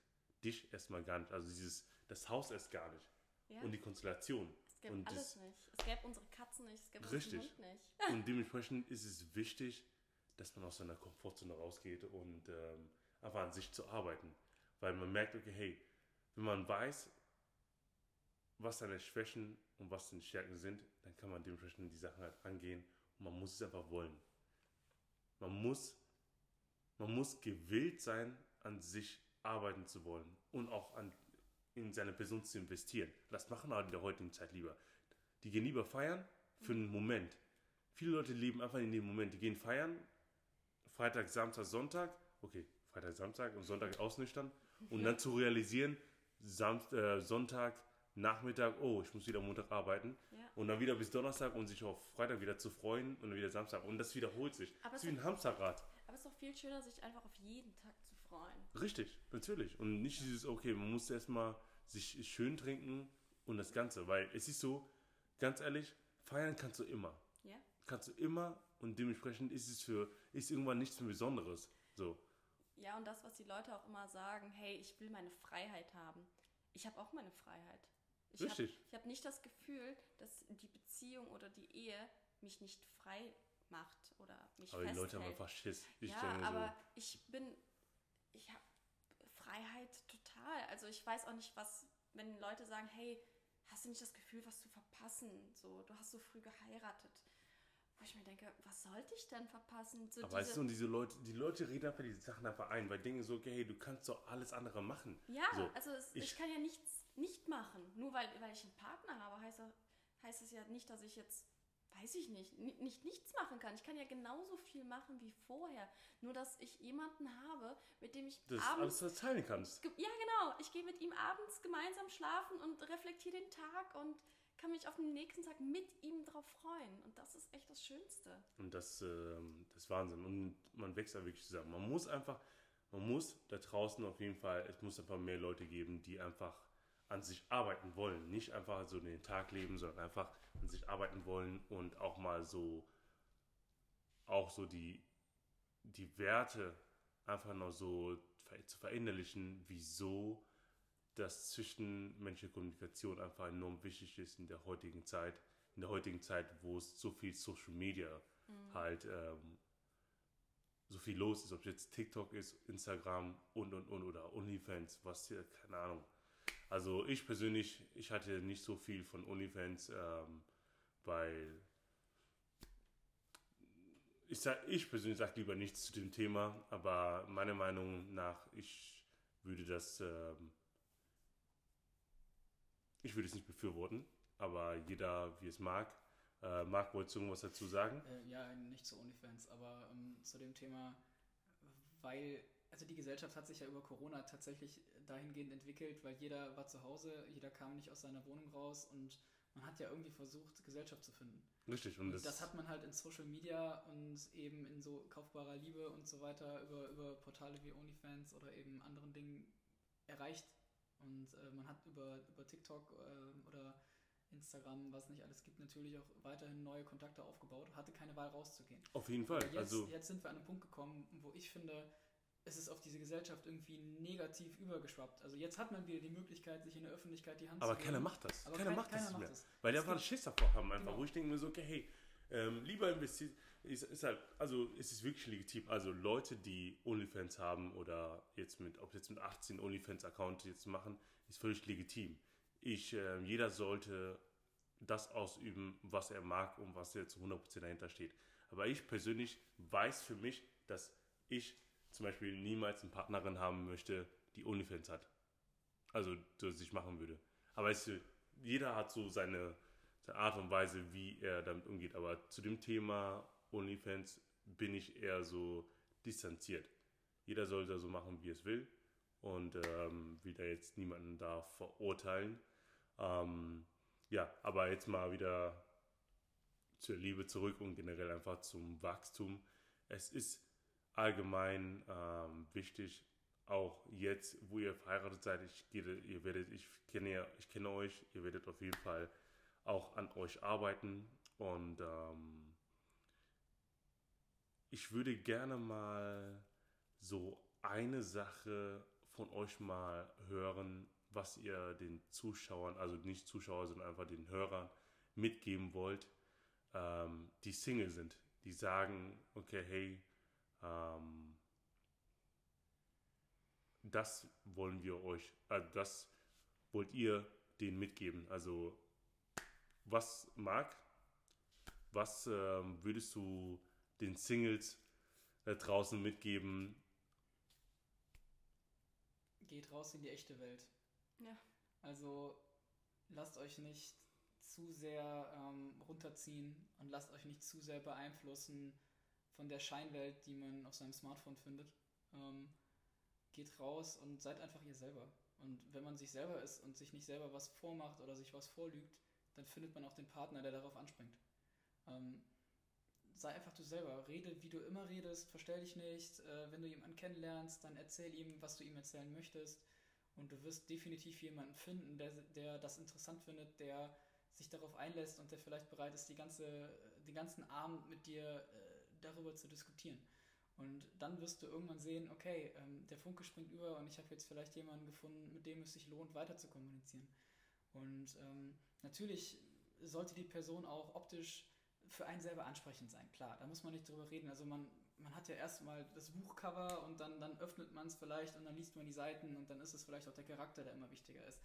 Speaker 1: dich erstmal gar nicht. Also dieses, das Haus erst gar nicht. Ja. Und die Konstellation.
Speaker 2: Es gäbe alles nicht. Es gäbe unsere Katzen nicht, es gäbe
Speaker 1: richtig.
Speaker 2: unseren Hund nicht.
Speaker 1: und dementsprechend ist es wichtig, dass man aus seiner Komfortzone rausgeht und ähm, einfach an sich zu arbeiten. Weil man merkt, okay, hey, wenn man weiß, was seine Schwächen und was seine Stärken sind, dann kann man dementsprechend die Sachen halt angehen und man muss es einfach wollen. Man muss, man muss gewillt sein, an sich arbeiten zu wollen und auch an, in seine Person zu investieren. Das machen halt in der heutigen Zeit lieber. Die gehen lieber feiern für einen Moment. Viele Leute leben einfach in dem Moment. Die gehen feiern, Freitag, Samstag, Sonntag, okay, Freitag, Samstag und Sonntag ausnüchtern und dann zu realisieren, Samst, äh, Sonntag, Nachmittag, oh, ich muss wieder Montag arbeiten. Ja. Und dann wieder bis Donnerstag und sich auf Freitag wieder zu freuen und dann wieder Samstag. Und das wiederholt sich. Aber das ist wie ein Hamsterrad.
Speaker 2: Aber es ist doch viel schöner, sich einfach auf jeden Tag zu freuen.
Speaker 1: Richtig, natürlich. Und nicht dieses, okay, man muss erstmal sich schön trinken und das Ganze. Weil es ist so, ganz ehrlich, feiern kannst du immer. Ja. Kannst du immer und dementsprechend ist es für, ist irgendwann nichts mehr Besonderes. So.
Speaker 2: Ja, und das, was die Leute auch immer sagen, hey, ich will meine Freiheit haben. Ich habe auch meine Freiheit. Ich Richtig. Hab, ich habe nicht das Gefühl, dass die Beziehung oder die Ehe mich nicht frei macht oder mich
Speaker 1: Aber festhält. die Leute haben einfach Schiss.
Speaker 2: Ich ja, aber so. ich bin, ich habe Freiheit total. Also ich weiß auch nicht, was, wenn Leute sagen, hey, hast du nicht das Gefühl, was zu verpassen? So, du hast so früh geheiratet. Wo ich mir denke, was sollte ich denn verpassen? So
Speaker 1: Aber weißt du, und diese Leute, die Leute reden einfach diese Sachen einfach ein, weil Dinge so, okay, hey, du kannst doch alles andere machen.
Speaker 2: Ja,
Speaker 1: so,
Speaker 2: also es, ich, ich, kann ja nichts nicht machen. Nur weil, weil ich einen Partner habe, heißt, heißt es ja nicht, dass ich jetzt, weiß ich nicht, nicht nichts machen kann. Ich kann ja genauso viel machen wie vorher. Nur, dass ich jemanden habe, mit dem ich
Speaker 1: das abends... alles teilen kannst.
Speaker 2: Ja, genau. Ich gehe mit ihm abends gemeinsam schlafen und reflektiere den Tag und kann mich auf den nächsten Tag mit ihm drauf freuen. Und das ist echt das Schönste.
Speaker 1: Und das, äh, das ist Wahnsinn. Und man wächst da wirklich zusammen. Man muss einfach, man muss da draußen auf jeden Fall, es muss einfach mehr Leute geben, die einfach an sich arbeiten wollen. Nicht einfach so den Tag leben, sondern einfach an sich arbeiten wollen und auch mal so, auch so die, die Werte einfach noch so zu verinnerlichen, wieso dass zwischenmenschliche Kommunikation einfach enorm wichtig ist in der heutigen Zeit, in der heutigen Zeit, wo es so viel Social Media mhm. halt ähm, so viel los ist, ob es jetzt TikTok ist, Instagram und und und oder OnlyFans, was hier, keine Ahnung. Also ich persönlich, ich hatte nicht so viel von OnlyFans, ähm, weil ich, sag, ich persönlich sage lieber nichts zu dem Thema, aber meiner Meinung nach, ich würde das ähm, ich würde es nicht befürworten, aber jeder, wie es mag. Äh, Marc, wolltest du irgendwas dazu sagen?
Speaker 3: Äh, ja, nicht zu OnlyFans, aber ähm, zu dem Thema, weil, also die Gesellschaft hat sich ja über Corona tatsächlich dahingehend entwickelt, weil jeder war zu Hause, jeder kam nicht aus seiner Wohnung raus und man hat ja irgendwie versucht, Gesellschaft zu finden.
Speaker 1: Richtig.
Speaker 3: Und, und das, das, hat man halt in Social Media und eben in so kaufbarer Liebe und so weiter über, über Portale wie OnlyFans oder eben anderen Dingen erreicht. Und äh, man hat über, über TikTok äh, oder Instagram, was nicht alles gibt, natürlich auch weiterhin neue Kontakte aufgebaut, hatte keine Wahl rauszugehen.
Speaker 1: Auf jeden Fall.
Speaker 3: Jetzt,
Speaker 1: also
Speaker 3: jetzt sind wir an einen Punkt gekommen, wo ich finde, es ist auf diese Gesellschaft irgendwie negativ übergeschwappt. Also jetzt hat man wieder die Möglichkeit, sich in der Öffentlichkeit die Hand
Speaker 1: Aber
Speaker 3: zu
Speaker 1: keiner
Speaker 3: geben.
Speaker 1: macht das.
Speaker 3: Aber
Speaker 1: keiner
Speaker 3: kein-
Speaker 1: macht das
Speaker 3: keiner
Speaker 1: nicht mehr.
Speaker 3: macht das.
Speaker 1: Weil die einfach
Speaker 3: gibt-
Speaker 1: Schiss davor haben, einfach,
Speaker 3: Genau.
Speaker 1: wo ich denke mir so, okay, hey, ähm, lieber investieren. Ist, ist halt, also es ist wirklich legitim. Also Leute, die OnlyFans haben oder jetzt mit, ob jetzt mit 18 OnlyFans-Account jetzt machen, ist völlig legitim. Ich, ähm, jeder sollte das ausüben, was er mag und was er zu 100% dahinter steht. Aber ich persönlich weiß für mich, dass ich zum Beispiel niemals eine Partnerin haben möchte, die OnlyFans hat. Also, das ich machen würde. Aber es, jeder hat so seine, seine Art und Weise, wie er damit umgeht. Aber zu dem Thema OnlyFans bin ich eher so distanziert. Jeder sollte so machen, wie es will. Und ähm, will da jetzt niemanden da verurteilen. Ähm, ja, aber jetzt mal wieder zur Liebe zurück und generell einfach zum Wachstum. Es ist allgemein ähm, wichtig, auch jetzt, wo ihr verheiratet seid, ich, ihr werdet, ich kenne, ich kenne euch, ihr werdet auf jeden Fall auch an euch arbeiten und ähm, ich würde gerne mal so eine Sache von euch mal hören, was ihr den Zuschauern, also nicht Zuschauer, sondern einfach den Hörern mitgeben wollt, ähm, die Single sind, die sagen, okay, hey, ähm, das wollen wir euch, äh, das wollt ihr denen mitgeben. Also was mag, was ähm, würdest du den Singles da draußen mitgeben?
Speaker 3: Geht raus in die echte Welt.
Speaker 2: Ja.
Speaker 3: Also lasst euch nicht zu sehr ähm, runterziehen und lasst euch nicht zu sehr beeinflussen von der Scheinwelt, die man auf seinem Smartphone findet. Ähm, geht raus und seid einfach ihr selber. Und wenn man sich selber ist und sich nicht selber was vormacht oder sich was vorlügt, dann findet man auch den Partner, der darauf anspringt. Ähm, sei einfach du selber. Rede, wie du immer redest, verstell dich nicht. Äh, wenn du jemanden kennenlernst, dann erzähl ihm, was du ihm erzählen möchtest. Und du wirst definitiv jemanden finden, der, der das interessant findet, der sich darauf einlässt und der vielleicht bereit ist, die ganze, den ganzen Abend mit dir äh, darüber zu diskutieren. Und dann wirst du irgendwann sehen, okay, ähm, der Funke springt über und ich habe jetzt vielleicht jemanden gefunden, mit dem es sich lohnt, weiter zu kommunizieren. Und ähm, natürlich sollte die Person auch optisch für einen selber ansprechend sein, klar, da muss man nicht drüber reden. Also man, man hat ja erstmal das Buchcover und dann, dann öffnet man es vielleicht und dann liest man die Seiten und dann ist es vielleicht auch der Charakter, der immer wichtiger ist.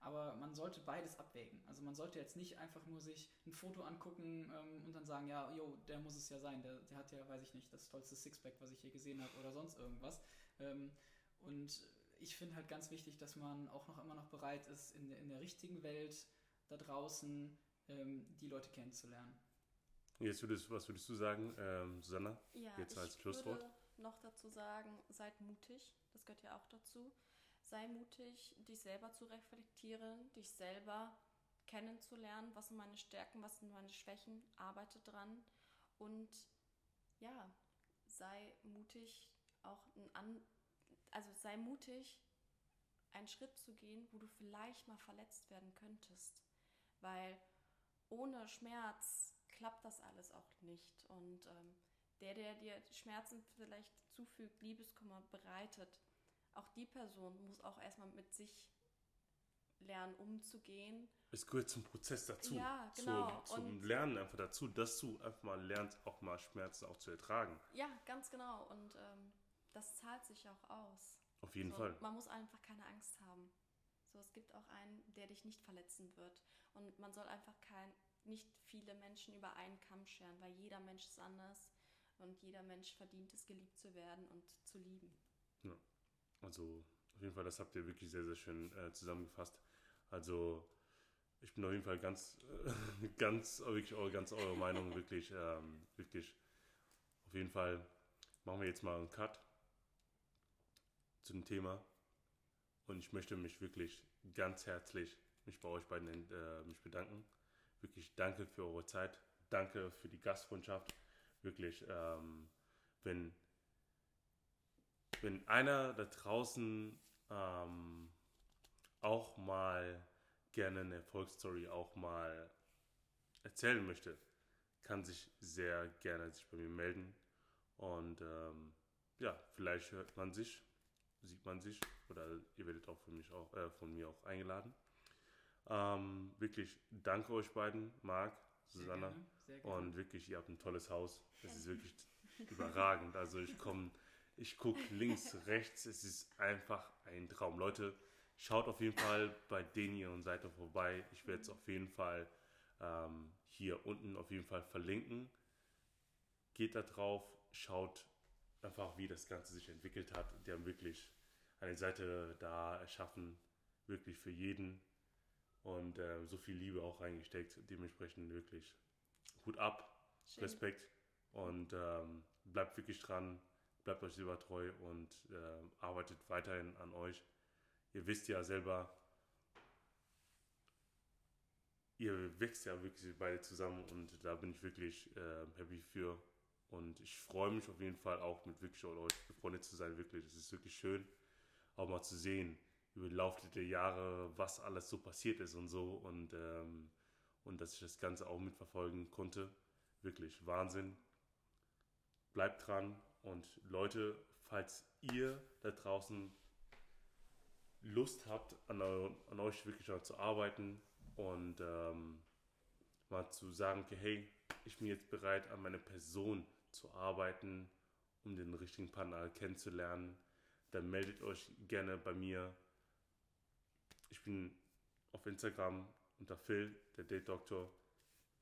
Speaker 3: Aber man sollte beides abwägen. Also man sollte jetzt nicht einfach nur sich ein Foto angucken ähm, und dann sagen, ja, jo, der muss es ja sein, der, der hat ja, weiß ich nicht, das tollste Sixpack, was ich je gesehen habe oder sonst irgendwas. Ähm, und ich finde halt ganz wichtig, dass man auch noch immer noch bereit ist, in, der- in der richtigen Welt da draußen ähm, die Leute kennenzulernen.
Speaker 1: Jetzt würdest, was würdest du sagen, ähm, Susanna?
Speaker 2: Ja,
Speaker 1: Jetzt als
Speaker 2: ich
Speaker 1: Schlusswort.
Speaker 2: würde noch dazu sagen, seid mutig. Das gehört ja auch dazu. Sei mutig, dich selber zu reflektieren, dich selber kennenzulernen. Was sind meine Stärken, was sind meine Schwächen? Arbeite dran. Und ja, sei mutig, auch ein an, also sei mutig, einen Schritt zu gehen, wo du vielleicht mal verletzt werden könntest. Weil ohne Schmerz klappt das alles auch nicht. Und ähm, der, der dir Schmerzen vielleicht zufügt, Liebeskummer bereitet, auch die Person muss auch erstmal mit sich lernen, umzugehen.
Speaker 1: Es gehört zum Prozess dazu.
Speaker 2: Ja, genau.
Speaker 1: Zum, zum
Speaker 2: Und-
Speaker 1: Lernen einfach dazu, dass du einfach mal lernst, auch mal Schmerzen auch zu ertragen.
Speaker 2: Ja, ganz genau. Und ähm, das zahlt sich auch aus.
Speaker 1: Auf jeden
Speaker 2: so,
Speaker 1: Fall.
Speaker 2: Man muss einfach keine Angst haben. So, es gibt auch einen, der dich nicht verletzen wird. Und man soll einfach kein, nicht viele Menschen über einen Kamm scheren, weil jeder Mensch ist anders und jeder Mensch verdient es, geliebt zu werden und zu lieben.
Speaker 1: Also auf jeden Fall, das habt ihr wirklich sehr, sehr schön äh, zusammengefasst. Also ich bin auf jeden Fall ganz, äh, ganz, wirklich eure, ganz eure Meinung, wirklich, ähm, wirklich. Auf jeden Fall machen wir jetzt mal einen Cut zu dem Thema. Und ich möchte mich wirklich ganz herzlich mich bei euch beiden äh, mich bedanken. Wirklich danke für eure Zeit. Danke für die Gastfreundschaft. Wirklich, ähm, wenn wenn einer da draußen ähm, auch mal gerne eine Erfolgsstory auch mal erzählen möchte, kann sich sehr gerne sich bei mir melden. Und ähm, ja, vielleicht hört man sich, sieht man sich oder ihr werdet auch von, mich auch, äh, von mir auch eingeladen. Ähm, wirklich danke euch beiden, Marc, Susanna.
Speaker 3: Sehr gerne, sehr gerne.
Speaker 1: Und wirklich, ihr habt ein tolles Haus. Es ist wirklich überragend. Also ich komme, ich gucke links, rechts. Es ist einfach ein Traum. Leute, schaut auf jeden Fall bei denen ihren Seite vorbei. Ich werde es auf jeden Fall ähm, hier unten auf jeden Fall verlinken. Geht da drauf, schaut einfach, wie das Ganze sich entwickelt hat. Die haben wirklich eine Seite da erschaffen, wirklich für jeden und äh, so viel Liebe auch reingesteckt. Dementsprechend wirklich Hut ab,
Speaker 2: Schön.
Speaker 1: Respekt und ähm, bleibt wirklich dran, bleibt euch selber treu und äh, arbeitet weiterhin an euch. Ihr wisst ja selber, ihr wächst ja wirklich beide zusammen und da bin ich wirklich äh, happy für. Und ich freue mich auf jeden Fall auch mit wirklich euch befreundet zu sein, wirklich. Es ist wirklich schön, auch mal zu sehen, über den Lauf der Jahre, was alles so passiert ist und so. Und, ähm, und dass ich das Ganze auch mitverfolgen konnte. Wirklich Wahnsinn. Bleibt dran. Und Leute, falls ihr da draußen Lust habt, an, an euch wirklich zu arbeiten und ähm, mal zu sagen, okay, hey, ich bin jetzt bereit, an meiner Person zu arbeiten, um den richtigen Partner kennenzulernen, dann meldet euch gerne bei mir. Ich bin auf Instagram unter Phil, der Date Doktor.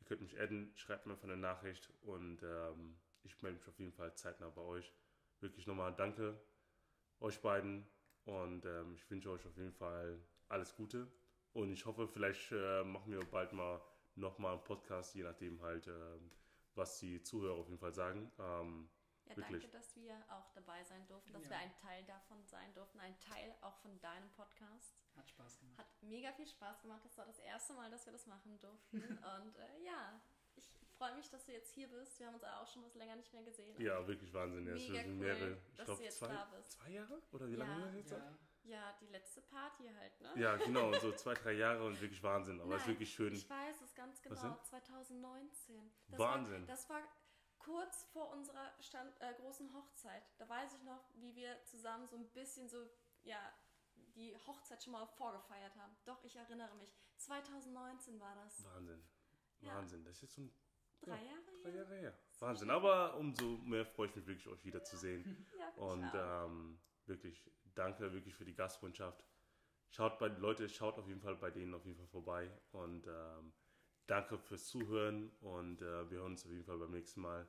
Speaker 1: Ihr könnt mich adden, schreibt mir einfach eine Nachricht und ähm, ich melde mich auf jeden Fall zeitnah bei euch. Wirklich nochmal danke euch beiden und ähm, ich wünsche euch auf jeden Fall alles Gute und ich hoffe, vielleicht äh, machen wir bald mal nochmal einen Podcast, je nachdem halt, ähm, was die Zuhörer auf jeden Fall sagen. Ähm,
Speaker 2: Ja,
Speaker 1: Wirklich.
Speaker 2: danke, dass wir auch dabei sein durften, dass
Speaker 3: Ja.
Speaker 2: wir ein Teil davon sein durften, ein Teil auch von deinem Podcast.
Speaker 3: Hat Spaß gemacht.
Speaker 2: Hat mega viel Spaß gemacht. Das war das erste Mal, dass wir das machen durften. Und äh, ja, ich freue mich, dass du jetzt hier bist. Wir haben uns auch schon was länger nicht mehr gesehen.
Speaker 1: ja, wirklich Wahnsinn. Ja, es
Speaker 2: Mega
Speaker 1: sind
Speaker 2: cool,
Speaker 1: mehrere, ich
Speaker 2: dass
Speaker 1: glaube,
Speaker 2: du jetzt
Speaker 1: zwei,
Speaker 2: da bist.
Speaker 1: zwei Jahre? Oder wie
Speaker 2: Ja.
Speaker 1: lange haben wir jetzt?
Speaker 3: Ja,
Speaker 2: Ja, die letzte Party halt, ne?
Speaker 1: Ja, genau, so zwei, drei Jahre und wirklich Wahnsinn. Aber es ist wirklich schön.
Speaker 2: Ich weiß es ganz
Speaker 1: Was
Speaker 2: genau, 2019. Das
Speaker 1: Wahnsinn.
Speaker 2: War, das war kurz vor unserer Stand, äh, großen Hochzeit. Da weiß ich noch, wie wir zusammen so ein bisschen so, ja, die Hochzeit schon mal vorgefeiert haben. Doch, ich erinnere mich. 2019 war das.
Speaker 1: Wahnsinn.
Speaker 2: Ja.
Speaker 1: Wahnsinn. Das ist jetzt schon
Speaker 2: Drei Jahre
Speaker 1: drei
Speaker 2: her?
Speaker 1: Jahre her. Wahnsinn. Aber umso mehr freue ich mich wirklich, euch wiederzusehen.
Speaker 2: Ja, ich
Speaker 1: Und ähm, wirklich, danke wirklich für die Gastfreundschaft. Schaut bei Leute, schaut auf jeden Fall bei denen auf jeden Fall vorbei. Und ähm, danke fürs Zuhören und äh, wir hören uns auf jeden Fall beim nächsten Mal.